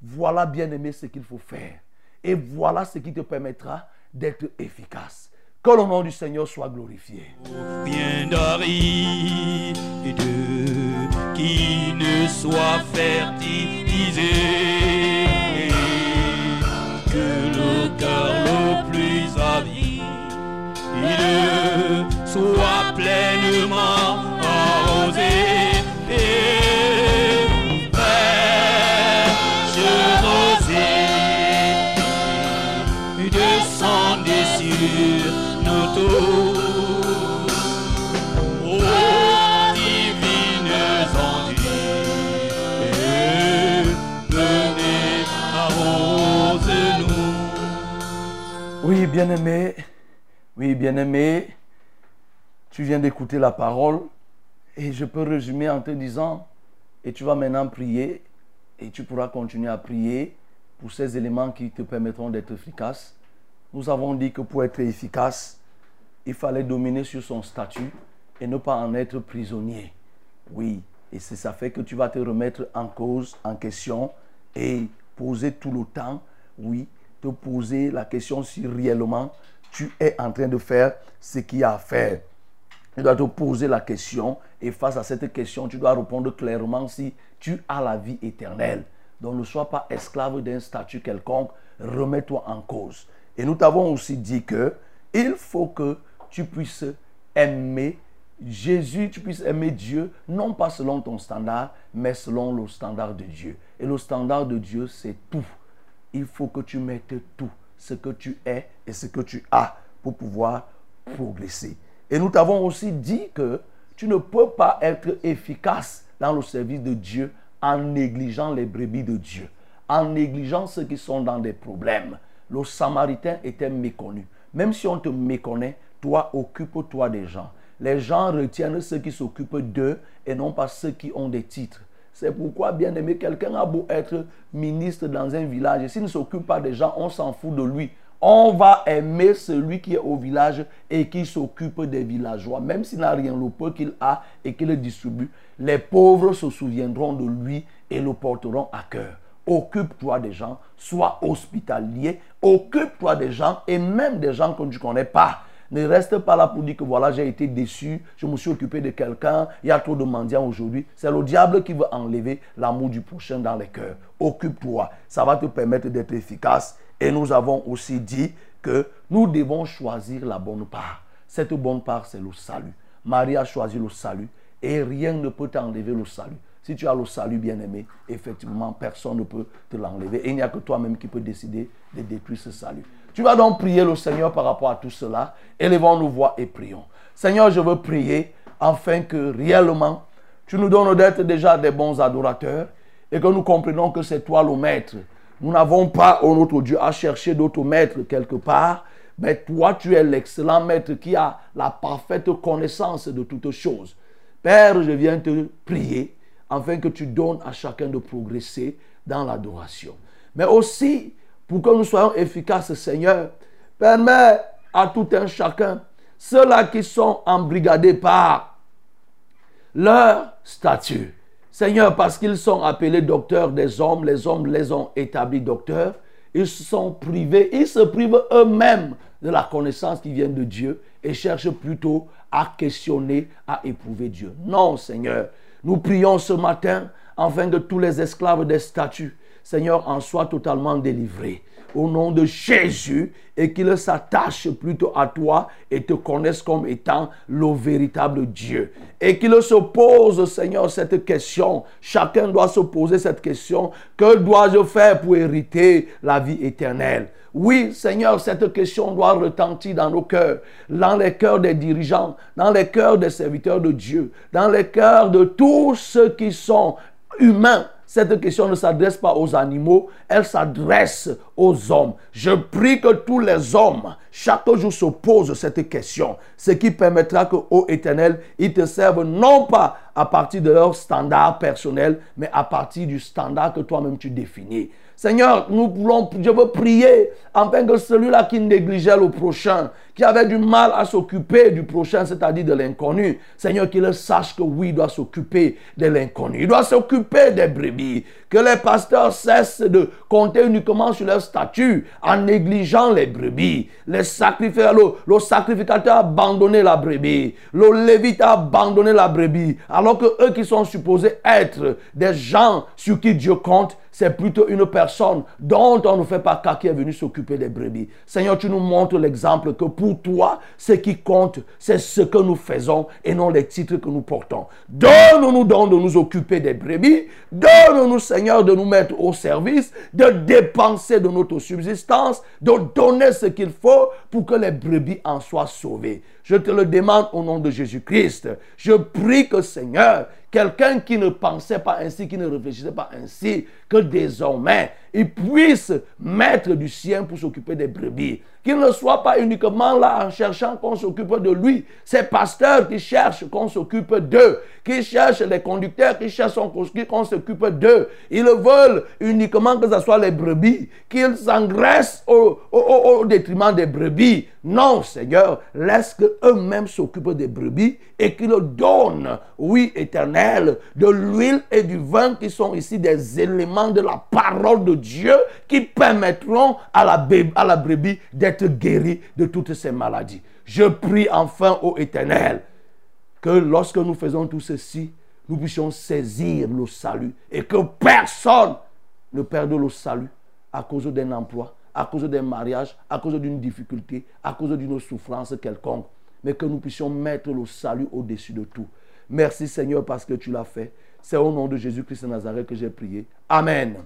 S2: Voilà, bien aimé, ce qu'il faut faire. Et voilà ce qui te permettra d'être efficace. Que le nom du Seigneur soit glorifié.
S1: Qui ne soit fertilisé. Que le cœur le plus avide soit pleinement
S2: bien-aimé, oui, bien-aimé, tu viens d'écouter la parole et je peux résumer en te disant, et tu vas maintenant prier et tu pourras continuer à prier pour ces éléments qui te permettront d'être efficace. Nous avons dit que pour être efficace, il fallait dominer sur son statut et ne pas en être prisonnier. Oui, et c'est ça fait que tu vas te remettre en cause, en question et poser tout le temps, oui, te poser la question si réellement tu es en train de faire ce qu'il y a à faire. Tu dois te poser la question et face à cette question, tu dois répondre clairement si tu as la vie éternelle. Donc ne sois pas esclave d'un statut quelconque, remets-toi en cause. Et nous t'avons aussi dit que il faut que tu puisses aimer Jésus, tu puisses aimer Dieu, non pas selon ton standard, mais selon le standard de Dieu. Et le standard de Dieu, c'est tout. Il faut que tu mettes tout, ce que tu es et ce que tu as, pour pouvoir progresser. Et nous t'avons aussi dit que tu ne peux pas être efficace dans le service de Dieu en négligeant les brebis de Dieu, en négligeant ceux qui sont dans des problèmes. Le Samaritain était méconnu. Même si on te méconnaît, toi, occupe-toi des gens. Les gens retiennent ceux qui s'occupent d'eux et non pas ceux qui ont des titres. C'est pourquoi, bien aimé, quelqu'un a beau être ministre dans un village, s'il ne s'occupe pas des gens, on s'en fout de lui. On va aimer celui qui est au village et qui s'occupe des villageois, même s'il n'a rien, le peu qu'il a et qu'il distribue. Les pauvres se souviendront de lui et le porteront à cœur. Occupe-toi des gens, sois hospitalier, occupe-toi des gens et même des gens que tu ne connais pas. Ne reste pas là pour dire que voilà, j'ai été déçu, je me suis occupé de quelqu'un, il y a trop de mendiants aujourd'hui. C'est le diable qui veut enlever l'amour du prochain dans les cœurs. Occupe-toi, ça va te permettre d'être efficace. Et nous avons aussi dit que nous devons choisir la bonne part. Cette bonne part, c'est le salut. Marie a choisi le salut et rien ne peut t'enlever le salut. Si tu as le salut bien-aimé, effectivement, personne ne peut te l'enlever. Et il n'y a que toi-même qui peux décider de détruire ce salut. Tu vas donc prier le Seigneur par rapport à tout cela. Élevons nos voix et prions. Seigneur, je veux prier afin que réellement, tu nous donnes d'être déjà des bons adorateurs et que nous comprenons que c'est toi le maître. Nous n'avons pas, oh notre Dieu, à chercher d'autres maîtres quelque part, mais toi, tu es l'excellent maître qui a la parfaite connaissance de toutes choses. Père, je viens te prier afin que tu donnes à chacun de progresser dans l'adoration. Mais aussi, pour que nous soyons efficaces, Seigneur, permets à tout un chacun, ceux-là qui sont embrigadés par leur statut. Seigneur, parce qu'ils sont appelés docteurs des hommes, les hommes les ont établis docteurs, ils sont privés, ils se privent eux-mêmes de la connaissance qui vient de Dieu et cherchent plutôt à questionner, à éprouver Dieu. Non, Seigneur, nous prions ce matin afin que tous les esclaves des statuts, Seigneur, en soient totalement délivrés. Au nom de Jésus, et qu'ils s'attachent plutôt à toi et te connaissent comme étant le véritable Dieu. Et qu'ils se posent, Seigneur, cette question. Chacun doit se poser cette question. Que dois-je faire pour hériter la vie éternelle? Oui, Seigneur, cette question doit retentir dans nos cœurs, dans les cœurs des dirigeants, dans les cœurs des serviteurs de Dieu, dans les cœurs de tous ceux qui sont humains. Cette question ne s'adresse pas aux animaux, elle s'adresse aux hommes. Je prie que tous les hommes, chaque jour, se posent cette question, ce qui permettra que, ô éternel, ils te servent non pas à partir de leur standard personnel, mais à partir du standard que toi-même tu définis. Seigneur, nous voulons, je veux prier afin que celui-là qui négligeait le prochain, qui avait du mal à s'occuper du prochain, c'est-à-dire de l'inconnu, Seigneur, qu'il sache que oui, il doit s'occuper de l'inconnu. Il doit s'occuper des brebis. Que les pasteurs cessent de compter uniquement sur leur statut en négligeant les brebis. Les sacrificateurs, le, le sacrificateur a abandonné la brebis. Le lévite a abandonné la brebis. Alors que eux qui sont supposés être des gens sur qui Dieu compte, c'est plutôt une personne dont on ne fait pas cas qui est venu s'occuper des brebis. Seigneur, tu nous montres l'exemple que pour toi, ce qui compte, c'est ce que nous faisons et non les titres que nous portons. Donne-nous donc de nous occuper des brebis. Donne-nous, Seigneur, de nous mettre au service, de dépenser de notre subsistance, de donner ce qu'il faut pour que les brebis en soient sauvées. Je te le demande au nom de Jésus-Christ. Je prie que, Seigneur, Quelqu'un qui ne pensait pas ainsi, qui ne réfléchissait pas ainsi, que désormais, il puisse mettre du sien pour s'occuper des brebis. Qu'il ne soit pas uniquement là en cherchant qu'on s'occupe de lui. Ces pasteurs qui cherchent qu'on s'occupe d'eux, qui cherchent les conducteurs, qui cherchent qu'on s'occupe d'eux. Ils veulent uniquement que ce soit les brebis, qu'ils s'engraissent au, au, détriment des brebis. Non, Seigneur, laisse qu'eux-mêmes s'occupent des brebis et qu'ils donnent, oui, éternel, de l'huile et du vin qui sont ici des éléments de la parole de Dieu qui permettront à la, à la brebis d'être guérie de toutes ces maladies. Je prie enfin au éternel que lorsque nous faisons tout ceci, nous puissions saisir le salut et que personne ne perde le salut à cause d'un emploi, à cause d'un mariage, à cause d'une difficulté, à cause d'une souffrance quelconque, mais que nous puissions mettre le salut au-dessus de tout. Merci Seigneur parce que tu l'as fait. C'est au nom de Jésus-Christ de Nazareth que j'ai prié. Amen.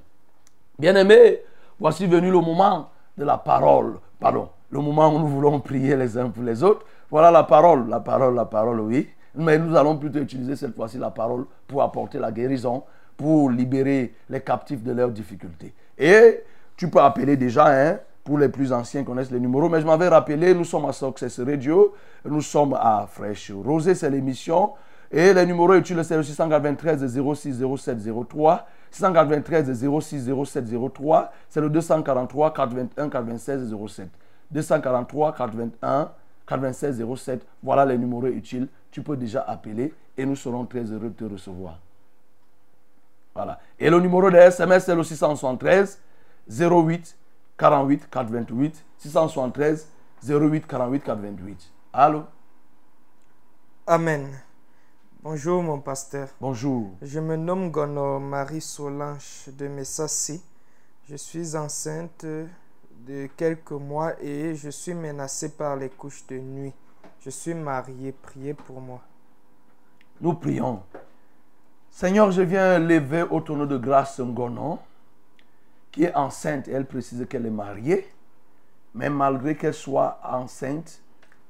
S2: Bien-aimés, voici venu le moment de la parole. Pardon, le moment où nous voulons prier les uns pour les autres. Voilà la parole, la parole, la parole, oui. Mais nous allons plutôt utiliser cette fois-ci la parole pour apporter la guérison, pour libérer les captifs de leurs difficultés. Et tu peux appeler déjà, hein, pour les plus anciens connaissent les numéros, mais je m'avais rappelé, nous sommes à Success Radio, nous sommes à Fresh Rosé, c'est l'émission. Et les numéros utilisés, c'est le 693 06 07 03, 693 06 07 03, c'est le 243 421 96 07. 243 421 96 07, voilà les numéros utiles. Tu peux déjà appeler et nous serons très heureux de te recevoir. Voilà. Et le numéro de SMS, c'est le 673 08 48 428. 673 08 48 428. Allô?
S4: Amen. Bonjour mon pasteur.
S2: Bonjour.
S4: Je me nomme Gonor Marie Solange de Messassi. Je suis enceinte de quelques mois et je suis menacée par les couches de nuit. Je suis mariée. Priez pour moi.
S2: Nous prions. Seigneur, je viens lever au tonneau de grâce Ngono, qui est enceinte. Elle précise qu'elle est mariée. Mais malgré qu'elle soit enceinte,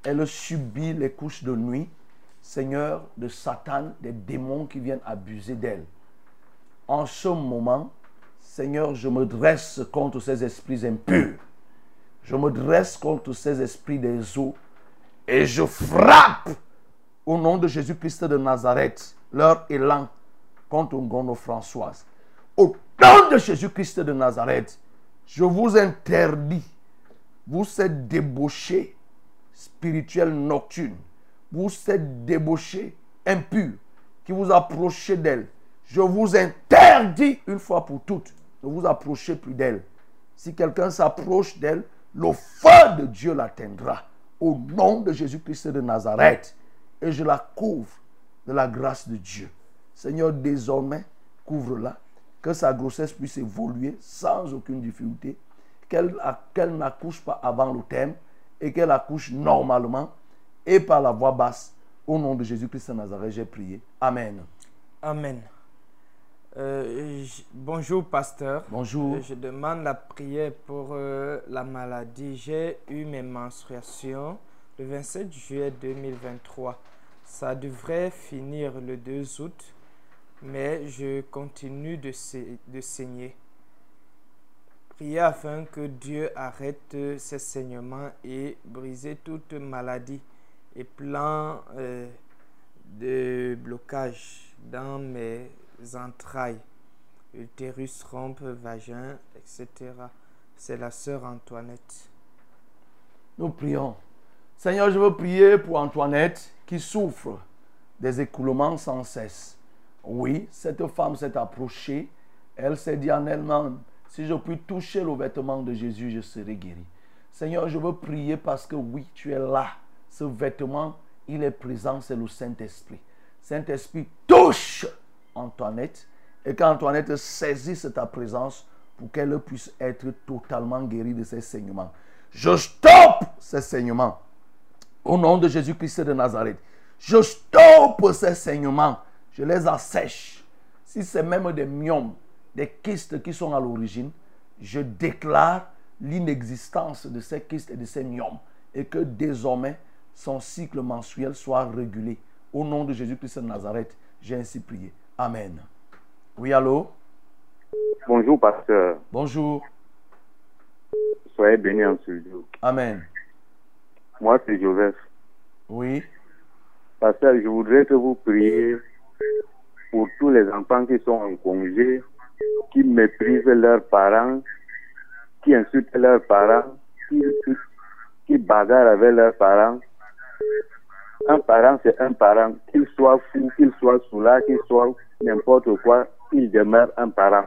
S2: elle subit les couches de nuit Seigneur, de Satan, des démons qui viennent abuser d'elle. En ce moment, Seigneur, je me dresse contre ces esprits impurs. Je me dresse contre ces esprits des eaux et je frappe au nom de Jésus-Christ de Nazareth leur élan contre Ngono Françoise. Au nom de Jésus-Christ de Nazareth, je vous interdis, vous êtes débauchés spirituels nocturnes vous êtes débauché, impur, qui vous approchez d'elle, je vous interdis une fois pour toutes de vous approcher plus d'elle. Si quelqu'un s'approche d'elle, le feu de Dieu l'atteindra. Au nom de Jésus-Christ de Nazareth. Et je la couvre de la grâce de Dieu. Seigneur, désormais, couvre-la. Que sa grossesse puisse évoluer sans aucune difficulté. Qu'elle n'accouche pas avant le thème et qu'elle accouche normalement et par la voix basse. Au nom de Jésus-Christ de Nazareth, j'ai prié. Amen.
S4: Amen. Euh, bonjour, pasteur.
S2: Bonjour.
S4: Je demande la prière pour euh, la maladie. J'ai eu mes menstruations le 27 juillet 2023. Ça devrait finir le 2 août, mais je continue de, de saigner. Priez afin que Dieu arrête ces saignements et brise toute maladie et plein euh, de blocage dans mes entrailles, utérus, rompe, vagin, etc. C'est la sœur Antoinette.
S2: Nous prions. Seigneur, je veux prier pour Antoinette qui souffre des écoulements sans cesse. Oui, cette femme s'est approchée. Elle s'est dit en elle-même, si je puis toucher le vêtement de Jésus, je serai guéri. Seigneur, je veux prier parce que oui, tu es là ce vêtement, il est présent, c'est le Saint-Esprit. Saint-Esprit touche Antoinette et qu'Antoinette saisisse ta présence pour qu'elle puisse être totalement guérie de ses saignements. Je stoppe ces saignements au nom de Jésus-Christ de Nazareth. Je stoppe ces saignements. Je les assèche. Si c'est même des myomes, des kystes qui sont à l'origine, je déclare l'inexistence de ces kystes et de ces myomes. Et que désormais, son cycle mensuel soit régulé. Au nom de Jésus-Christ de Nazareth, j'ai ainsi prié. Amen. Oui, allô?
S5: Bonjour, pasteur.
S2: Bonjour.
S5: Soyez bénis en ce jour.
S2: Amen.
S5: Moi, c'est Joseph.
S2: Oui.
S5: Pasteur, je voudrais que vous priez pour tous les enfants qui sont en congé, qui méprisent leurs parents, qui insultent leurs parents, qui, qui, qui bagarrent avec leurs parents. Un parent, c'est un parent. Qu'il soit fou, qu'il soit soulard, qu'il soit n'importe quoi, il demeure un parent.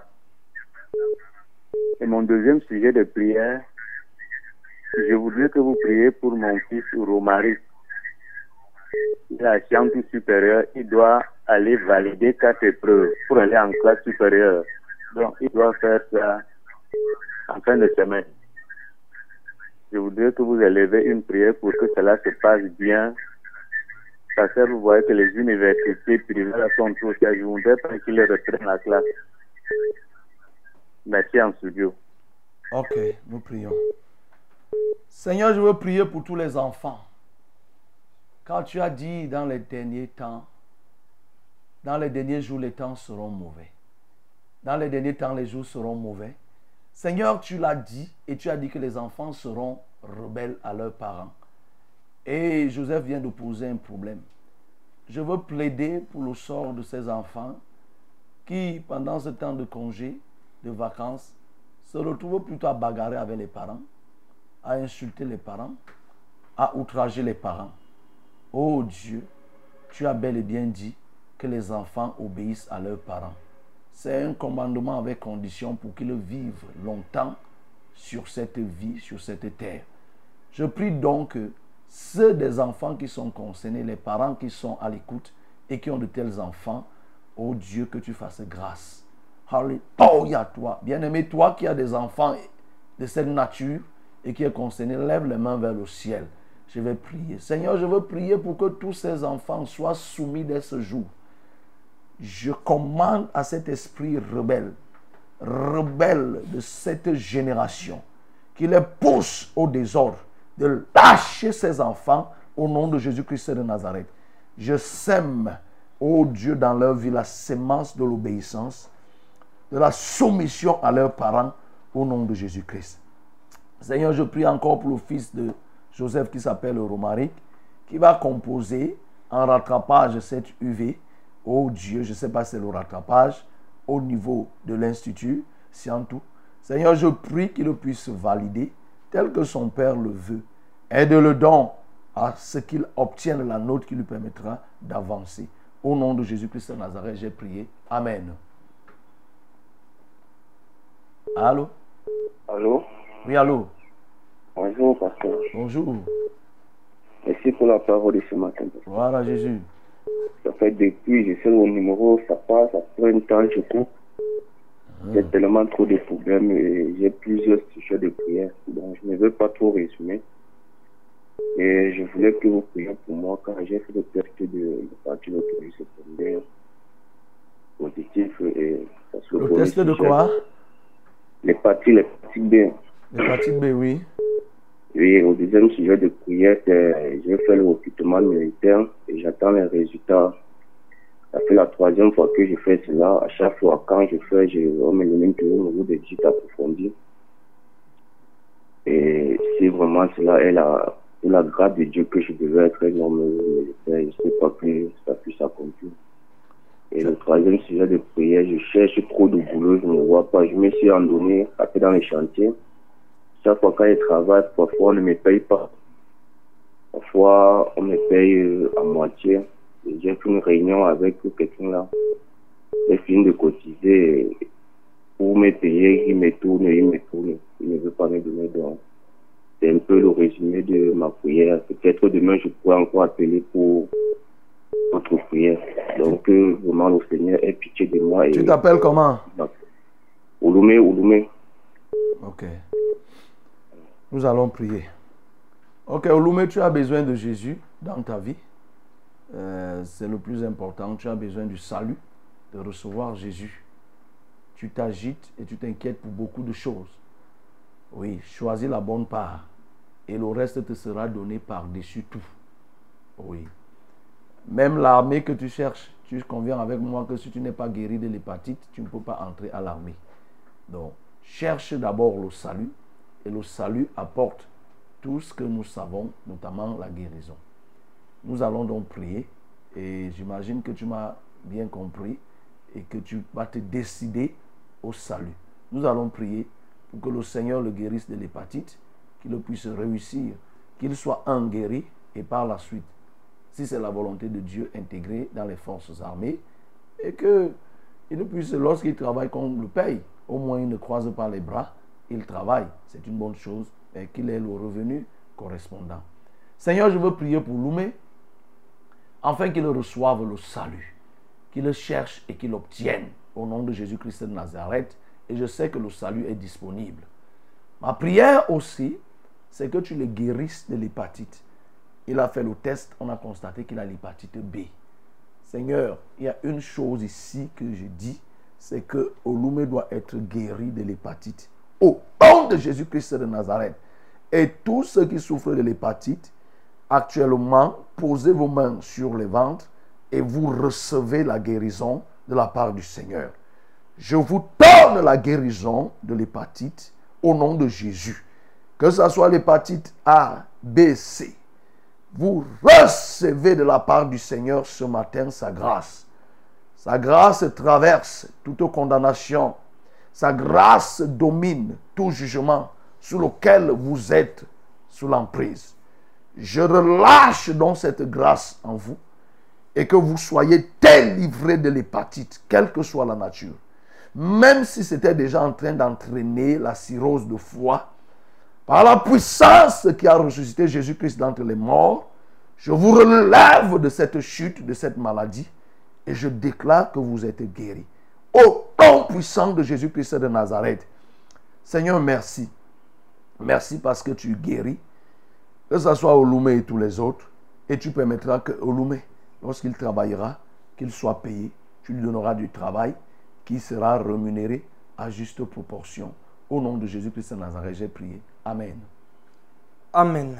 S5: Et mon deuxième sujet de prière, je voudrais que vous priez pour mon fils Romaric. Il a science supérieure, il doit aller valider quatre épreuves pour aller en classe supérieure. Donc, il doit faire ça en fin de semaine. Je voudrais que vous élevez une prière pour que cela se passe bien. Parce que vous voyez que les universités privées sont trop chères. Je voudrais pas qu'ils reprennent la classe. Merci en studio.
S2: Ok, nous prions. Seigneur, je veux prier pour tous les enfants. Quand tu as dit dans les derniers temps, dans les derniers jours, les temps seront mauvais. Dans les derniers temps, les jours seront mauvais. Seigneur, tu l'as dit et tu as dit que les enfants seront rebelles à leurs parents. Et Joseph vient de poser un problème. Je veux plaider pour le sort de ces enfants qui, pendant ce temps de congé, de vacances, se retrouvent plutôt à bagarrer avec les parents, à insulter les parents, à outrager les parents. Oh Dieu, tu as bel et bien dit que les enfants obéissent à leurs parents. C'est un commandement avec condition pour qu'ils vivent longtemps sur cette vie, sur cette terre. Je prie donc ceux des enfants qui sont concernés, les parents qui sont à l'écoute et qui ont de tels enfants, oh Dieu, que tu fasses grâce. Alléluia, toi. Bien-aimé, toi qui as des enfants de cette nature et qui est concerné, lève les mains vers le ciel. Je vais prier. Seigneur, je veux prier pour que tous ces enfants soient soumis dès ce jour. Je commande à cet esprit rebelle, rebelle de cette génération, qui les pousse au désordre, de lâcher ces enfants au nom de Jésus-Christ de Nazareth. Je sème, ô Dieu, dans leur vie la sémence de l'obéissance, de la soumission à leurs parents au nom de Jésus-Christ. Seigneur, je prie encore pour le fils de Joseph qui s'appelle Romaric, qui va composer en rattrapage cette UV. Oh Dieu, je ne sais pas si c'est le rattrapage au niveau de l'Institut Scientou. Seigneur, je prie qu'il puisse valider tel que son Père le veut. Aide-le donc à ce qu'il obtienne la note qui lui permettra d'avancer. Au nom de Jésus-Christ de Nazareth, j'ai prié. Amen. Allô?
S5: Allô?
S2: Oui, allô?
S5: Bonjour, pasteur.
S2: Bonjour.
S5: Merci pour la parole de ce matin.
S2: Voilà, Jésus.
S5: Ça fait depuis, je sais le numéro, ça passe, ça prend un temps, je coupe. J'ai tellement trop de problèmes et j'ai plusieurs sujets de prière. Donc, je ne veux pas trop résumer. Et je voulais que vous priez pour moi quand j'ai fait le test de partie d'autonomie secondaire positif. Et ça se
S2: Le test de quoi?
S5: L'hépatique, l'hépatique B.
S2: L'hépatite B, oui.
S5: Oui, au deuxième sujet de prière, c'est j'ai fait le recrutement militaire et j'attends les résultats. Ça fait la troisième fois que je fais cela. À chaque fois, quand je fais, je, on me donne toujours un nouveau de visite approfondie. Et si vraiment cela est la, la grâce de Dieu que je devais être un homme militaire, je ne sais pas que ça puisse s'accomplir. Et le troisième sujet de prière, je cherche trop de boulot, je ne vois pas. Je me suis endonné, après dans les chantiers. Chaque fois quand je travaille, parfois on ne me paye pas. Parfois on me paye euh, à moitié. J'ai fait une réunion avec quelqu'un là. J'ai fini de cotiser pour me payer, il me tourne, il me tourne. Il ne veut pas me donner donc. C'est un peu le résumé de ma prière. Peut-être demain je pourrai encore appeler pour votre prière. Donc euh, vraiment le Seigneur ait pitié de moi. Et...
S2: Tu t'appelles comment?
S5: Ouloumé, Ouloumé.
S2: Ok. Nous allons prier. Ok, Ouloumé, tu as besoin de Jésus dans ta vie. Euh, c'est le plus important. Tu as besoin du salut, de recevoir Jésus. Tu t'agites et tu t'inquiètes pour beaucoup de choses. Oui, choisis la bonne part. Et le reste te sera donné par-dessus tout. Oui. Même l'armée que tu cherches, tu conviens avec moi que si tu n'es pas guéri de l'hépatite, tu ne peux pas entrer à l'armée. Donc, cherche d'abord le salut Et le salut apporte tout ce que nous savons, notamment la guérison. Nous allons donc prier et j'imagine que tu m'as bien compris et que tu vas te décider au salut. Nous allons prier pour que le Seigneur le guérisse de l'hépatite, qu'il puisse réussir, qu'il soit un guéri et par la suite, si c'est la volonté de Dieu, intégré dans les forces armées et que il ne puisse, lorsqu'il travaille, qu'on le paye. Au moins, il ne croise pas les bras, il travaille. C'est une bonne chose et qu'il ait le revenu correspondant. Seigneur, je veux prier pour Loumé, afin qu'il reçoive le salut, qu'il le cherche et qu'il l'obtienne au nom de Jésus-Christ de Nazareth. Et je sais que le salut est disponible. Ma prière aussi, c'est que tu le guérisses de l'hépatite. Il a fait le test, on a constaté qu'il a l'hépatite B. Seigneur, il y a une chose ici que je dis, c'est que Olume doit être guéri de l'hépatite. Au nom de Jésus-Christ de Nazareth. Et tous ceux qui souffrent de l'hépatite, actuellement, posez vos mains sur le ventre et vous recevez la guérison de la part du Seigneur. Je vous donne la guérison de l'hépatite au nom de Jésus. Que ce soit l'hépatite A, B, C. Vous recevez de la part du Seigneur ce matin sa grâce. Sa grâce traverse toute condamnation. Sa grâce domine tout jugement sous lequel vous êtes sous l'emprise. Je relâche donc cette grâce en vous et que vous soyez délivrés de l'hépatite, quelle que soit la nature. Même si c'était déjà en train d'entraîner la cirrhose de foie, par la puissance qui a ressuscité Jésus-Christ d'entre les morts, je vous relève de cette chute, de cette maladie, et je déclare que vous êtes guéris. Au nom puissant de Jésus-Christ de Nazareth. Seigneur, merci. Merci parce que tu guéris, que ce soit Olume et tous les autres, et tu permettras que Olume, lorsqu'il travaillera, qu'il soit payé. Tu lui donneras du travail qui sera rémunéré à juste proportion. Au nom de Jésus-Christ de Nazareth, j'ai prié. Amen.
S4: Amen.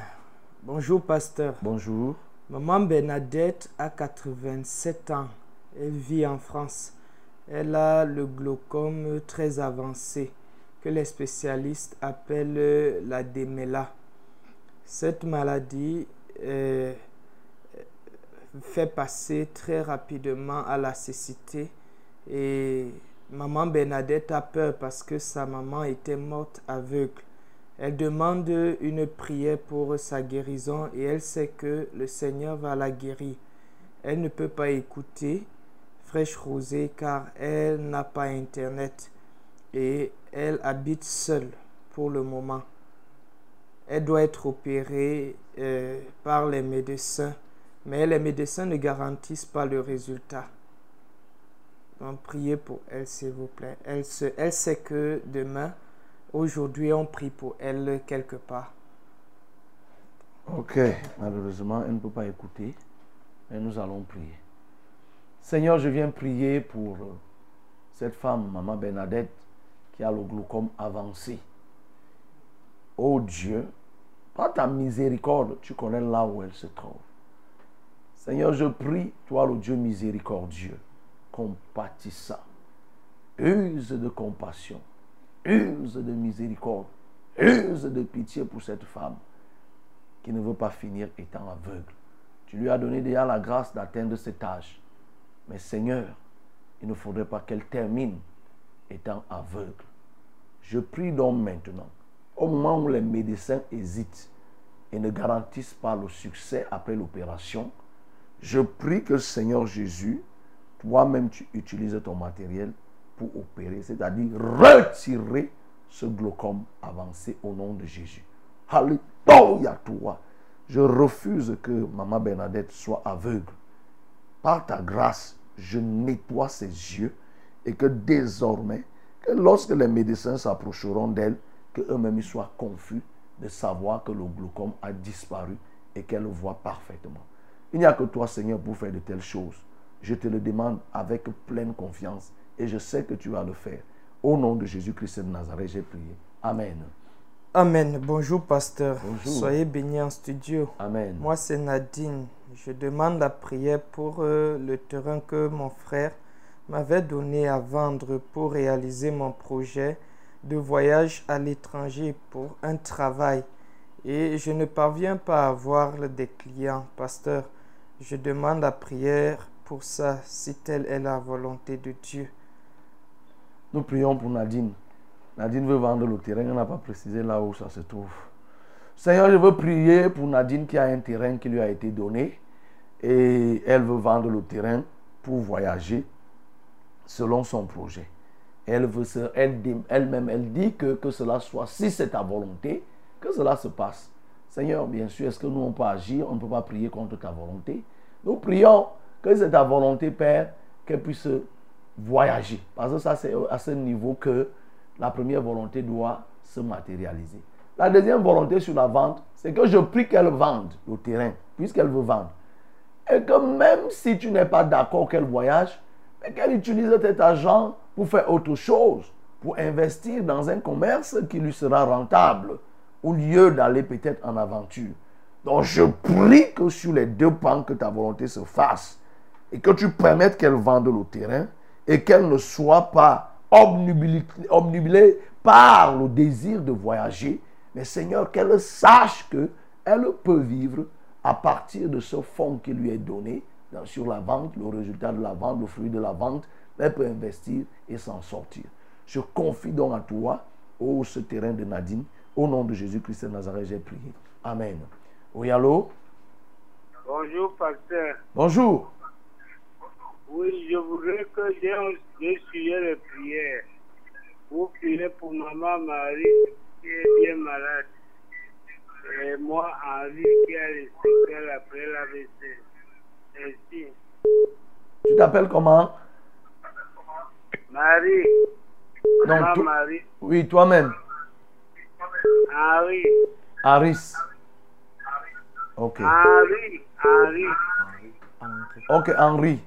S4: Bonjour, pasteur.
S2: Bonjour.
S4: Maman Bernadette a 87 ans. Elle vit en France. Elle a le glaucome très avancé que les spécialistes appellent la démela. Cette maladie euh, fait passer très rapidement à la cécité et maman Bernadette a peur parce que sa maman était morte aveugle. Elle demande une prière pour sa guérison et elle sait que le Seigneur va la guérir. Elle ne peut pas écouter Fraîche Rosée car elle n'a pas Internet et elle habite seule pour le moment. Elle doit être opérée euh, par les médecins, mais les médecins ne garantissent pas le résultat. Donc priez pour elle, s'il vous plaît. Elle, elle sait que demain, aujourd'hui, on prie pour elle quelque part.
S2: Ok, malheureusement, elle ne peut pas écouter, mais nous allons prier. Seigneur, je viens prier pour euh, cette femme, Maman Bernadette, qui a le glaucome avancé. Oh Dieu, par ta miséricorde, tu connais là où elle se trouve. Seigneur, je prie, toi le Dieu miséricordieux, compatissant, use de compassion, use de miséricorde, use de pitié pour cette femme qui ne veut pas finir étant aveugle. Tu lui as donné déjà la grâce d'atteindre cet âge. Mais Seigneur, il ne faudrait pas qu'elle termine étant aveugle. Je prie donc maintenant, au moment où les médecins hésitent et ne garantissent pas le succès après l'opération, je prie que Seigneur Jésus, toi-même tu utilises ton matériel pour opérer, c'est-à-dire retirer ce glaucome avancé au nom de Jésus. Alléluia toi. Je refuse que Maman Bernadette soit aveugle. Par ta grâce, je nettoie ses yeux et que désormais, que lorsque les médecins s'approcheront d'elle, qu'eux-mêmes soient confus de savoir que le glaucome a disparu et qu'elle le voit parfaitement. Il n'y a que toi, Seigneur, pour faire de telles choses. Je te le demande avec pleine confiance et je sais que tu vas le faire. Au nom de Jésus-Christ de Nazareth, j'ai prié. Amen.
S4: Amen. Bonjour, pasteur.
S2: Bonjour.
S4: Soyez bénis en studio.
S2: Amen.
S4: Moi, c'est Nadine. Je demande la prière pour euh, le terrain que mon frère m'avait donné à vendre pour réaliser mon projet de voyage à l'étranger pour un travail et je ne parviens pas à avoir des clients. Pasteur, je demande la prière pour ça si telle est la volonté de Dieu.
S2: Nous prions pour Nadine. Nadine veut vendre le terrain, on n'a pas précisé là où ça se trouve. Seigneur, je veux prier pour Nadine qui a un terrain qui lui a été donné et elle veut vendre le terrain pour voyager selon son projet. Elle veut se, elle, elle-même, elle dit que, que cela soit, si c'est ta volonté, que cela se passe. Seigneur, bien sûr, est-ce que nous on peut agir? On ne peut pas prier contre ta volonté. Nous prions que c'est ta volonté, Père, qu'elle puisse voyager. Parce que ça, c'est à ce niveau que la première volonté doit se matérialiser. La deuxième volonté sur la vente, c'est que je prie qu'elle vende le terrain, puisqu'elle veut vendre. Et que même si tu n'es pas d'accord qu'elle voyage, mais qu'elle utilise cet argent pour faire autre chose, pour investir dans un commerce qui lui sera rentable, au lieu d'aller peut-être en aventure. Donc je prie que sur les deux pans, que ta volonté se fasse et que tu permettes qu'elle vende le terrain et qu'elle ne soit pas obnubilée par le désir de voyager, mais Seigneur, qu'elle sache que elle peut vivre à partir de ce fonds qui lui est donné sur la vente, le résultat de la vente, le fruit de la vente, elle peut investir et s'en sortir. Je confie donc à toi, ô ce terrain de Nadine, au nom de Jésus-Christ de Nazareth, j'ai prié. Amen. Oui, allô?
S6: Bonjour, pasteur.
S2: Bonjour.
S6: Oui, je voudrais que j'ai un sujet de prière. Vous priez pour maman Marie qui est bien malade. Et moi, Henri, qui a les séquelles après l'AVC. Merci.
S2: Tu t'appelles comment?
S6: Marie.
S2: Non,
S6: Maman
S2: toi-
S6: Marie.
S2: Oui, toi-même.
S6: Henri.
S2: Aris. Ok.
S6: Henri. Henri.
S2: Ok, Henri.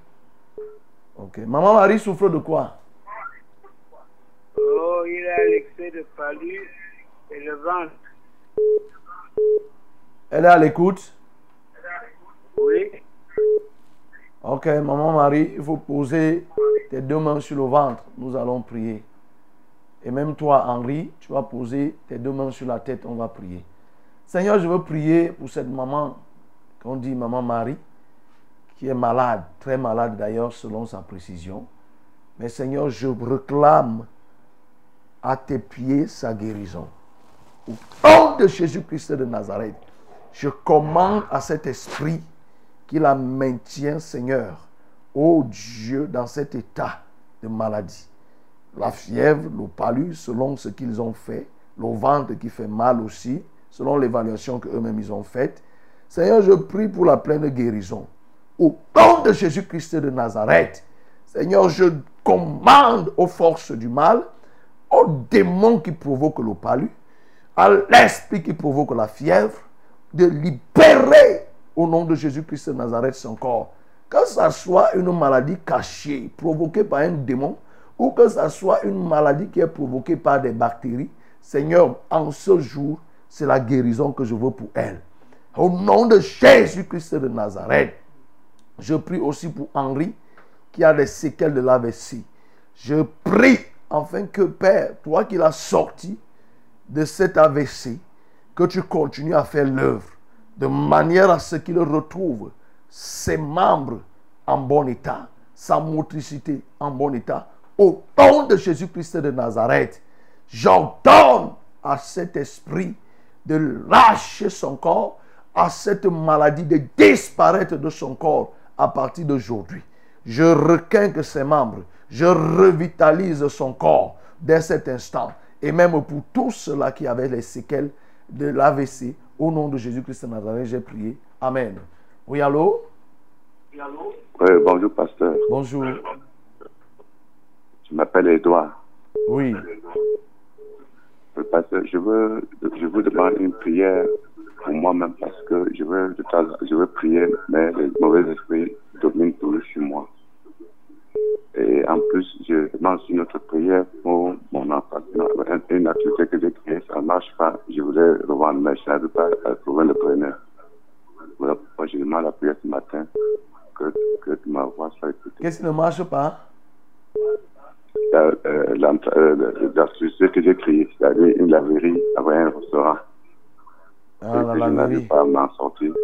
S2: Ok. Maman Marie souffre de quoi?
S6: Oh, il a l'excès de palu et le ventre.
S2: Elle est à l'écoute?
S6: Oui.
S2: Ok, maman Marie, il faut poser tes deux mains sur le ventre. Nous allons prier. Et même toi, Henri, tu vas poser tes deux mains sur la tête. On va prier. Seigneur, je veux prier pour cette maman, qu'on dit maman Marie, qui est malade, très malade d'ailleurs, selon sa précision. Mais Seigneur, je réclame à tes pieds sa guérison. Au nom de Jésus-Christ de Nazareth, je commande à cet esprit qui la maintient, Seigneur, ô Dieu, dans cet état de maladie. La fièvre, le palu, selon ce qu'ils ont fait, le ventre qui fait mal aussi, selon l'évaluation qu'eux-mêmes ils ont faite. Seigneur, je prie pour la pleine guérison. Au nom de Jésus-Christ de Nazareth, Seigneur, je commande aux forces du mal, aux démons qui provoquent le palu, à l'esprit qui provoque la fièvre, de libérer au nom de Jésus-Christ de Nazareth son corps. Que ça soit une maladie cachée, provoquée par un démon, ou que ça soit une maladie qui est provoquée par des bactéries, Seigneur, en ce jour, c'est la guérison que je veux pour elle. Au nom de Jésus-Christ de Nazareth, je prie aussi pour Henri qui a des séquelles de l'AVC. Je prie afin que Père, toi qui l'as sorti de cet AVC, que tu continues à faire l'œuvre de manière à ce qu'il retrouve ses membres en bon état, sa motricité en bon état. Au nom de Jésus-Christ de Nazareth, j'ordonne à cet esprit de lâcher son corps, à cette maladie de disparaître de son corps à partir d'aujourd'hui. Je requinque ses membres, je revitalise son corps dès cet instant. Et même pour tous ceux-là qui avaient les séquelles de l'AVC, au nom de Jésus-Christ de Nazareth, j'ai prié. Amen. Oui, allô?
S5: Oui, bonjour, pasteur.
S2: Bonjour.
S5: Je m'appelle Edouard.
S2: Oui.
S5: Oui, pasteur, je veux, je vous demande une prière pour moi-même parce que je temps- je veux prier, mais les mauvais esprits dominent toujours sur moi. Et en plus, je demande aussi notre prière pour mon enfant. Une- Une activité que j'ai créée, ça ne marche pas. Je voulais revendre, mais je n'arrive pas à trouver le preneur. Voilà pourquoi je demande la prière ce matin, que, que ma voix soit écoutée.
S2: Qu'est-ce qui ne marche pas?
S5: Euh, euh, euh, que j'ai créée, c'est-à-dire une laverie avec un restaurant.
S2: Ah,
S5: que je n'arrive pas à m'en sortir.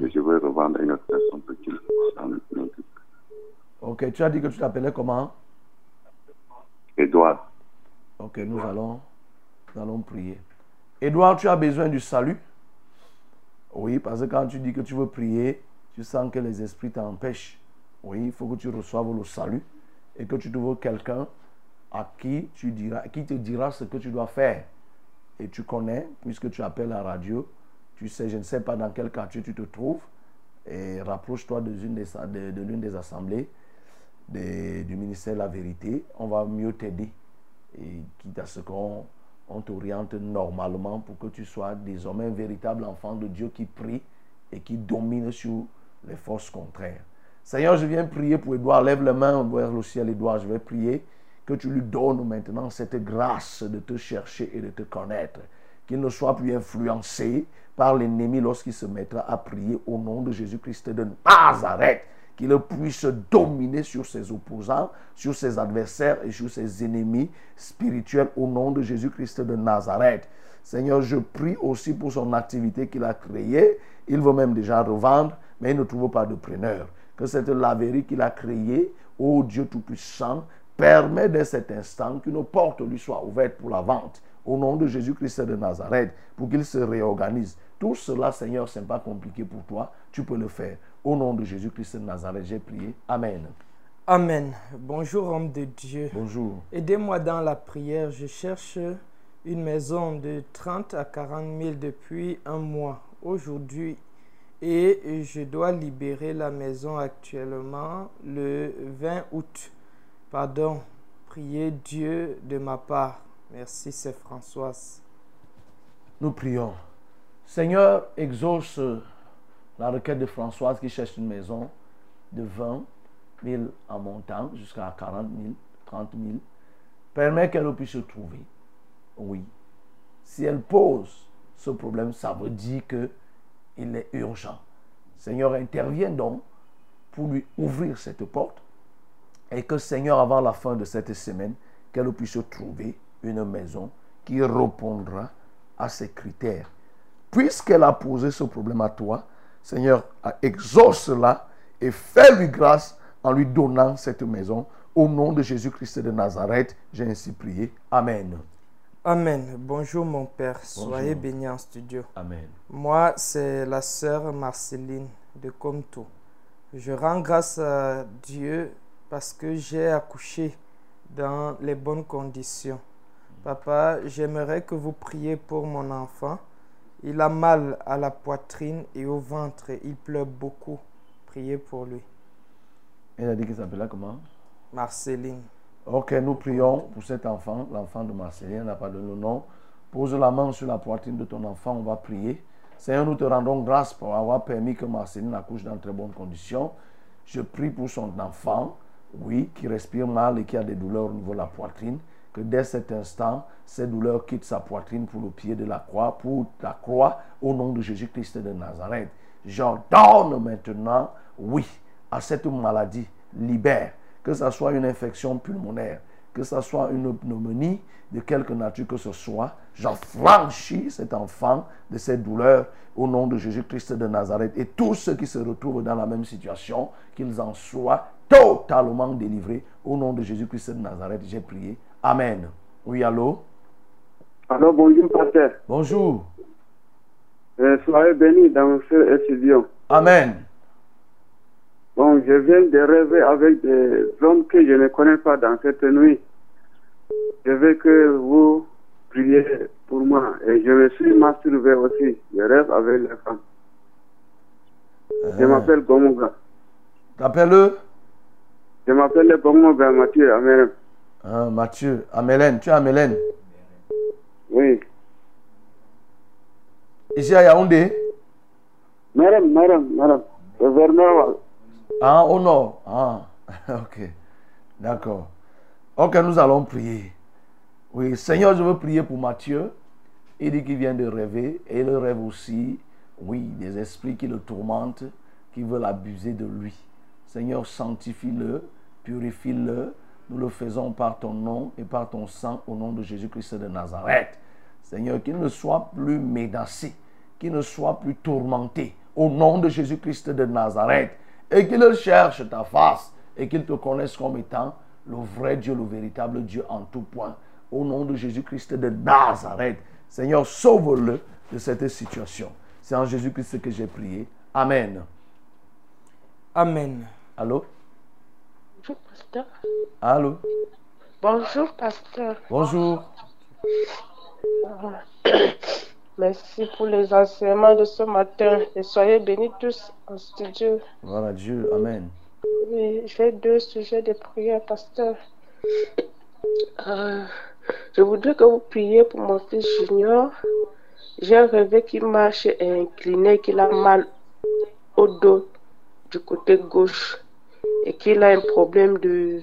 S5: Et je vais revendre une autre personne pour qu'il.
S2: Ok, tu as dit que tu t'appelais comment?
S5: Edouard,
S2: Ok, nous allons, nous allons prier. Edouard, tu as besoin du salut? Oui, parce que quand tu dis que tu veux prier, tu sens que les esprits t'empêchent. Oui, il faut que tu reçoives le salut et que tu trouves quelqu'un à qui tu diras, qui te dira ce que tu dois faire. Et tu connais, puisque tu appelles la radio, tu sais, je ne sais pas dans quel quartier tu te trouves, et rapproche-toi de l'une des, assemblées du ministère de la Vérité. On va mieux t'aider et quitte à ce qu'on on t'oriente normalement pour que tu sois désormais un véritable enfant de Dieu qui prie et qui domine sur les forces contraires. Seigneur, je viens prier pour Edouard. Lève les mains vers le ciel, Edouard. Je vais prier que tu lui donnes maintenant cette grâce de te chercher et de te connaître. Qu'il ne soit plus influencé par l'ennemi lorsqu'il se mettra à prier au nom de Jésus-Christ de Nazareth qu'il puisse dominer sur ses opposants, sur ses adversaires et sur ses ennemis spirituels au nom de Jésus-Christ de Nazareth. Seigneur, je prie aussi pour son activité qu'il a créée. Il veut même déjà revendre, mais il ne trouve pas de preneur. Que cette laverie qu'il a créée, ô Dieu Tout-Puissant, permet dès cet instant qu'une porte lui soit ouverte pour la vente. Au nom de Jésus-Christ de Nazareth, pour qu'il se réorganise. Tout cela, Seigneur, ce n'est pas compliqué pour toi. Tu peux le faire. Au nom de Jésus-Christ de Nazareth, j'ai prié. Amen.
S4: Amen. Bonjour, homme de Dieu.
S2: Bonjour.
S4: Aidez-moi dans la prière. Je cherche une maison de 30 à 40 000 depuis un mois aujourd'hui et je dois libérer la maison actuellement le 20 août. Pardon. Priez Dieu de ma part. Merci, c'est Françoise.
S2: Nous prions. Seigneur, exauce la requête de Françoise qui cherche une maison de 20 000 en montant jusqu'à 40 000, 30 000. Permets qu'elle puisse se trouver. Oui. Si elle pose ce problème, ça veut dire qu'il est urgent. Seigneur, interviens donc pour lui ouvrir cette porte et que Seigneur, avant la fin de cette semaine, qu'elle puisse trouver une maison qui répondra à ses critères. Puisqu'elle a posé ce problème à toi, Seigneur, exauce-la et fais-lui grâce en lui donnant cette maison. Au nom de Jésus-Christ de Nazareth, j'ai ainsi prié. Amen.
S4: Amen. Bonjour mon Père. Soyez bénis en studio.
S2: Amen.
S4: Moi, c'est la sœur Marceline de Comto. Je rends grâce à Dieu parce que j'ai accouché dans les bonnes conditions. Papa, j'aimerais que vous priez pour mon enfant. Il a mal à la poitrine et au ventre. Il pleure beaucoup. Priez pour lui.
S2: Elle a dit qu'il s'appelait comment?
S4: Marceline.
S2: Ok, nous prions pour cet enfant, l'enfant de Marcelien, n'a pas donné le nom. Pose la main sur la poitrine de ton enfant, on va prier. Seigneur, nous te rendons grâce pour avoir permis que Marceline accouche dans de très bonnes conditions. Je prie pour son enfant, oui, qui respire mal et qui a des douleurs au niveau de la poitrine, que dès cet instant, ces douleurs quittent sa poitrine pour le pied de la croix, pour la croix, au nom de Jésus-Christ de Nazareth. J'ordonne maintenant, oui, à cette maladie, libère, que ce soit une infection pulmonaire, que ce soit une pneumonie, de quelque nature que ce soit, j'affranchis cet enfant de cette douleur au nom de Jésus-Christ de Nazareth. Et tous ceux qui se retrouvent dans la même situation, qu'ils en soient totalement délivrés au nom de Jésus-Christ de Nazareth. J'ai prié. Amen. Oui, allô?
S6: Alors bonjour, pasteur.
S2: Bonjour.
S6: Euh, soyez bénis dans ce studio.
S2: Amen.
S6: Bon, je viens de rêver avec des hommes que je ne connais pas dans cette nuit. Je veux que vous priez pour moi. Et je me suis masturbé aussi. Je rêve avec les femmes. Je m'appelle Gomoga.
S2: T'appelles-le?
S6: Je m'appelle Gomoga Mathieu Amen.
S2: Ah, Mathieu. Amélène. Tu es Amélène?
S6: Oui.
S2: Ici à Yaoundé?
S6: Madame, madame, madame. Vers Nord.
S2: Ah, au nord. Ah, ok. D'accord. Ok, nous allons prier. Oui, Seigneur, je veux prier pour Matthieu. Il dit qu'il vient de rêver et il rêve aussi, oui, des esprits qui le tourmentent, qui veulent abuser de lui. Seigneur, sanctifie-le, purifie-le, Nous le faisons par ton nom et par ton sang au nom de Jésus-Christ de Nazareth. Seigneur, qu'il ne soit plus menacé, qu'il ne soit plus tourmenté au nom de Jésus-Christ de Nazareth et qu'il cherche ta face et qu'il te connaisse comme étant le vrai Dieu, le véritable Dieu en tout point. Au nom de Jésus-Christ de Nazareth. Seigneur, sauve-le de cette situation. C'est en Jésus-Christ que j'ai prié. Amen.
S4: Amen.
S2: Allô?
S7: Bonjour, pasteur.
S2: Allô?
S7: Bonjour, pasteur.
S2: Bonjour.
S7: Merci pour les enseignements de ce matin et soyez bénis tous en studio.
S2: Voilà Dieu. Amen.
S7: Oui, j'ai deux sujets de prière, pasteur. Euh, je voudrais que vous priez pour mon fils Junior. J'ai rêvé qu'il marche et incliné, qu'il a mal au dos du côté gauche et qu'il a un problème de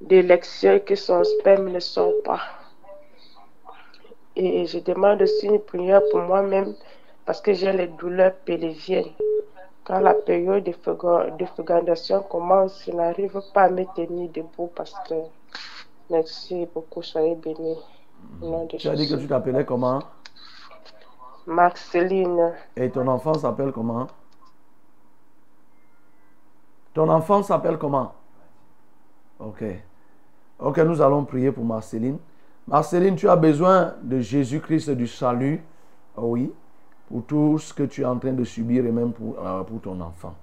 S7: d'élection et que son sperme ne sort pas. Et je demande aussi une prière pour moi-même parce que j'ai les douleurs pelviennes. Quand la période de fécondation commence, je n'arrive pas à me tenir debout, pasteur. Merci beaucoup, soyez bénis.
S2: Tu as dit que tu t'appelais comment?
S7: Marceline,
S2: Et ton enfant s'appelle comment? Ton enfant s'appelle comment? Ok. Ok, nous allons prier pour Marceline. Marceline, tu as besoin de Jésus-Christ du salut. Ah Oui. Pour tout ce que tu es en train de subir et même pour, euh, pour ton enfant.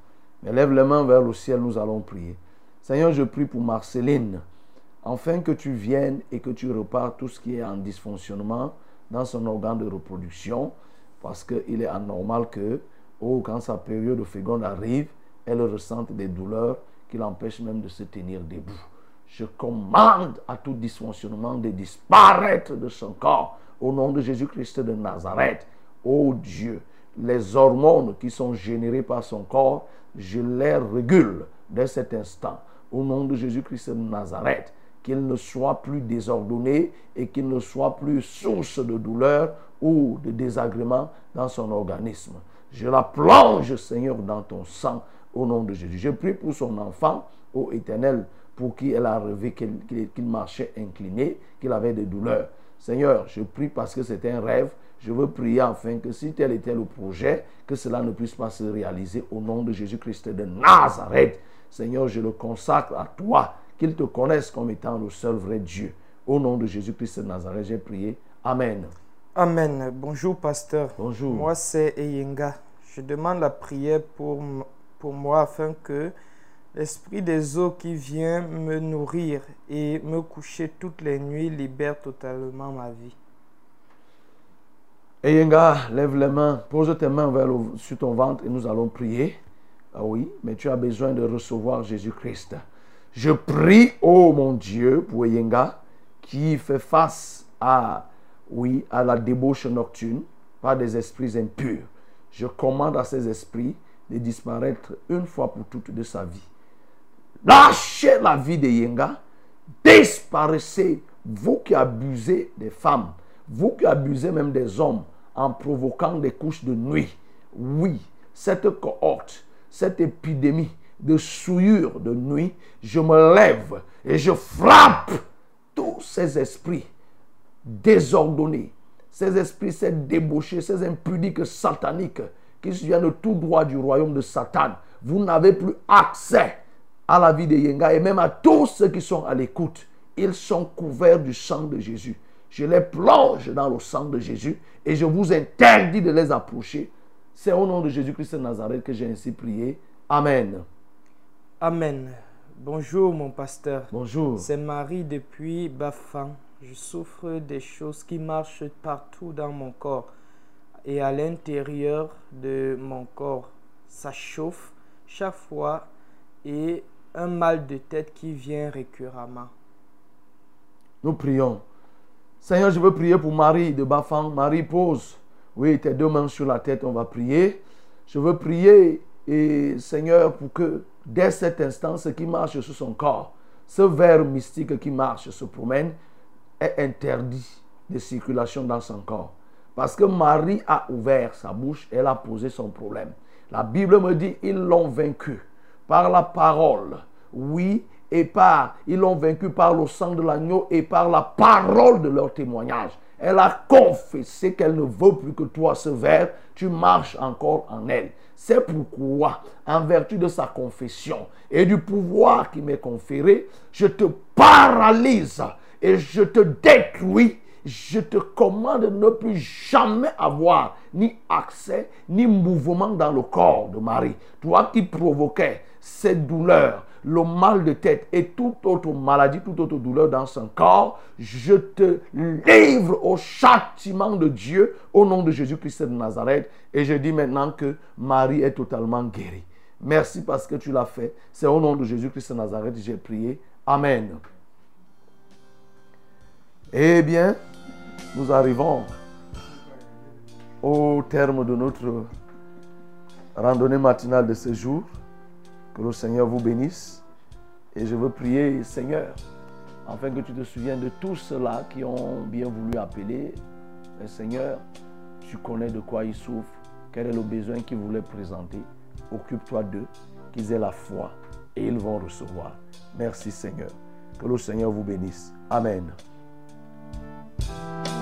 S2: Mais lève les mains vers le ciel, nous allons prier. Seigneur, je prie pour Marceline. Afin que tu viennes et que tu repartes tout ce qui est en dysfonctionnement dans son organe de reproduction. Parce qu'il est anormal que, oh, quand sa période de féconde arrive, elle ressente des douleurs qui l'empêchent même de se tenir debout. Je commande à tout dysfonctionnement de disparaître de son corps au nom de Jésus-Christ de Nazareth. Oh Dieu, les hormones qui sont générées par son corps, je les régule dès cet instant au nom de Jésus-Christ de Nazareth. Qu'il ne soit plus désordonné et qu'il ne soit plus source de douleur ou de désagrément dans son organisme. Je la plonge, Seigneur, dans ton sang au nom de Jésus. Je prie pour son enfant, ô éternel, pour qui elle a rêvé qu'il marchait incliné, qu'il avait des douleurs. Seigneur, je prie parce que c'est un rêve. Je veux prier afin que si tel était le projet, que cela ne puisse pas se réaliser au nom de Jésus-Christ de Nazareth. Seigneur, je le consacre à toi, qu'il te connaisse comme étant le seul vrai Dieu. Au nom de Jésus-Christ de Nazareth, j'ai prié. Amen.
S4: Amen. Bonjour, pasteur.
S2: Bonjour.
S4: Moi, c'est Eyenga. Je demande la prière pour, pour moi afin que l'esprit des eaux qui vient me nourrir et me coucher toutes les nuits libère totalement ma vie.
S2: Eyenga, lève les mains, pose tes mains vers le- sur ton ventre et nous allons prier. Ah oui, mais tu as besoin de recevoir Jésus-Christ. Je prie, oh mon Dieu, pour Eyenga, qui fait face à, oui, à la débauche nocturne par des esprits impurs. Je commande à ces esprits de disparaître une fois pour toutes de sa vie. Lâchez la vie de Yenga. Disparaissez, vous qui abusez des femmes, vous qui abusez même des hommes en provoquant des couches de nuit. Oui, cette cohorte, cette épidémie de souillure de nuit, je me lève et je frappe tous ces esprits désordonnés, ces esprits, ces débauchés, ces impudiques sataniques qui viennent tout droit du royaume de Satan. Vous n'avez plus accès à la vie de Yenga et même à tous ceux qui sont à l'écoute. Ils sont couverts du sang de Jésus. Je les plonge dans le sang de Jésus et je vous interdis de les approcher. C'est au nom de Jésus-Christ de Nazareth que j'ai ainsi prié. Amen.
S4: Amen. Bonjour, mon pasteur.
S2: Bonjour.
S4: C'est Marie depuis Bafan. Je souffre des choses qui marchent partout dans mon corps et à l'intérieur de mon corps. Ça chauffe chaque fois et un mal de tête qui vient récurremment.
S2: Nous prions. Seigneur, je veux prier pour Marie de Bafang. Marie, pose. Oui, tes deux mains sur la tête, on va prier. Je veux prier, et Seigneur, pour que dès cet instant, ce qui marche sur son corps, ce verre mystique qui marche, se promène, est interdit de circulation dans son corps. Parce que Marie a ouvert sa bouche, elle a posé son problème. La Bible me dit, ils l'ont vaincu par la parole, oui, et par, ils l'ont vaincu par le sang de l'agneau et par la parole de leur témoignage. Elle a confessé qu'elle ne veut plus que toi, ce verre, tu marches encore en elle. C'est pourquoi, en vertu de sa confession et du pouvoir qui m'est conféré, je te paralyse et je te détruis. Je te commande de ne plus jamais avoir ni accès ni mouvement dans le corps de Marie. Toi qui provoquais cette douleur, le mal de tête et toute autre maladie, toute autre douleur dans son corps, je te livre au châtiment de Dieu au nom de Jésus-Christ de Nazareth. Et je dis maintenant que Marie est totalement guérie. Merci parce que tu l'as fait. C'est au nom de Jésus-Christ de Nazareth que j'ai prié. Amen. Eh bien, nous arrivons au terme de notre randonnée matinale de ce jour. Que le Seigneur vous bénisse. Et je veux prier, Seigneur, afin que tu te souviennes de tous ceux-là qui ont bien voulu appeler. Mais Seigneur, tu connais de quoi ils souffrent, quel est le besoin qu'ils voulaient présenter? Occupe-toi d'eux, qu'ils aient la foi et ils vont recevoir. Merci Seigneur. Que le Seigneur vous bénisse. Amen. you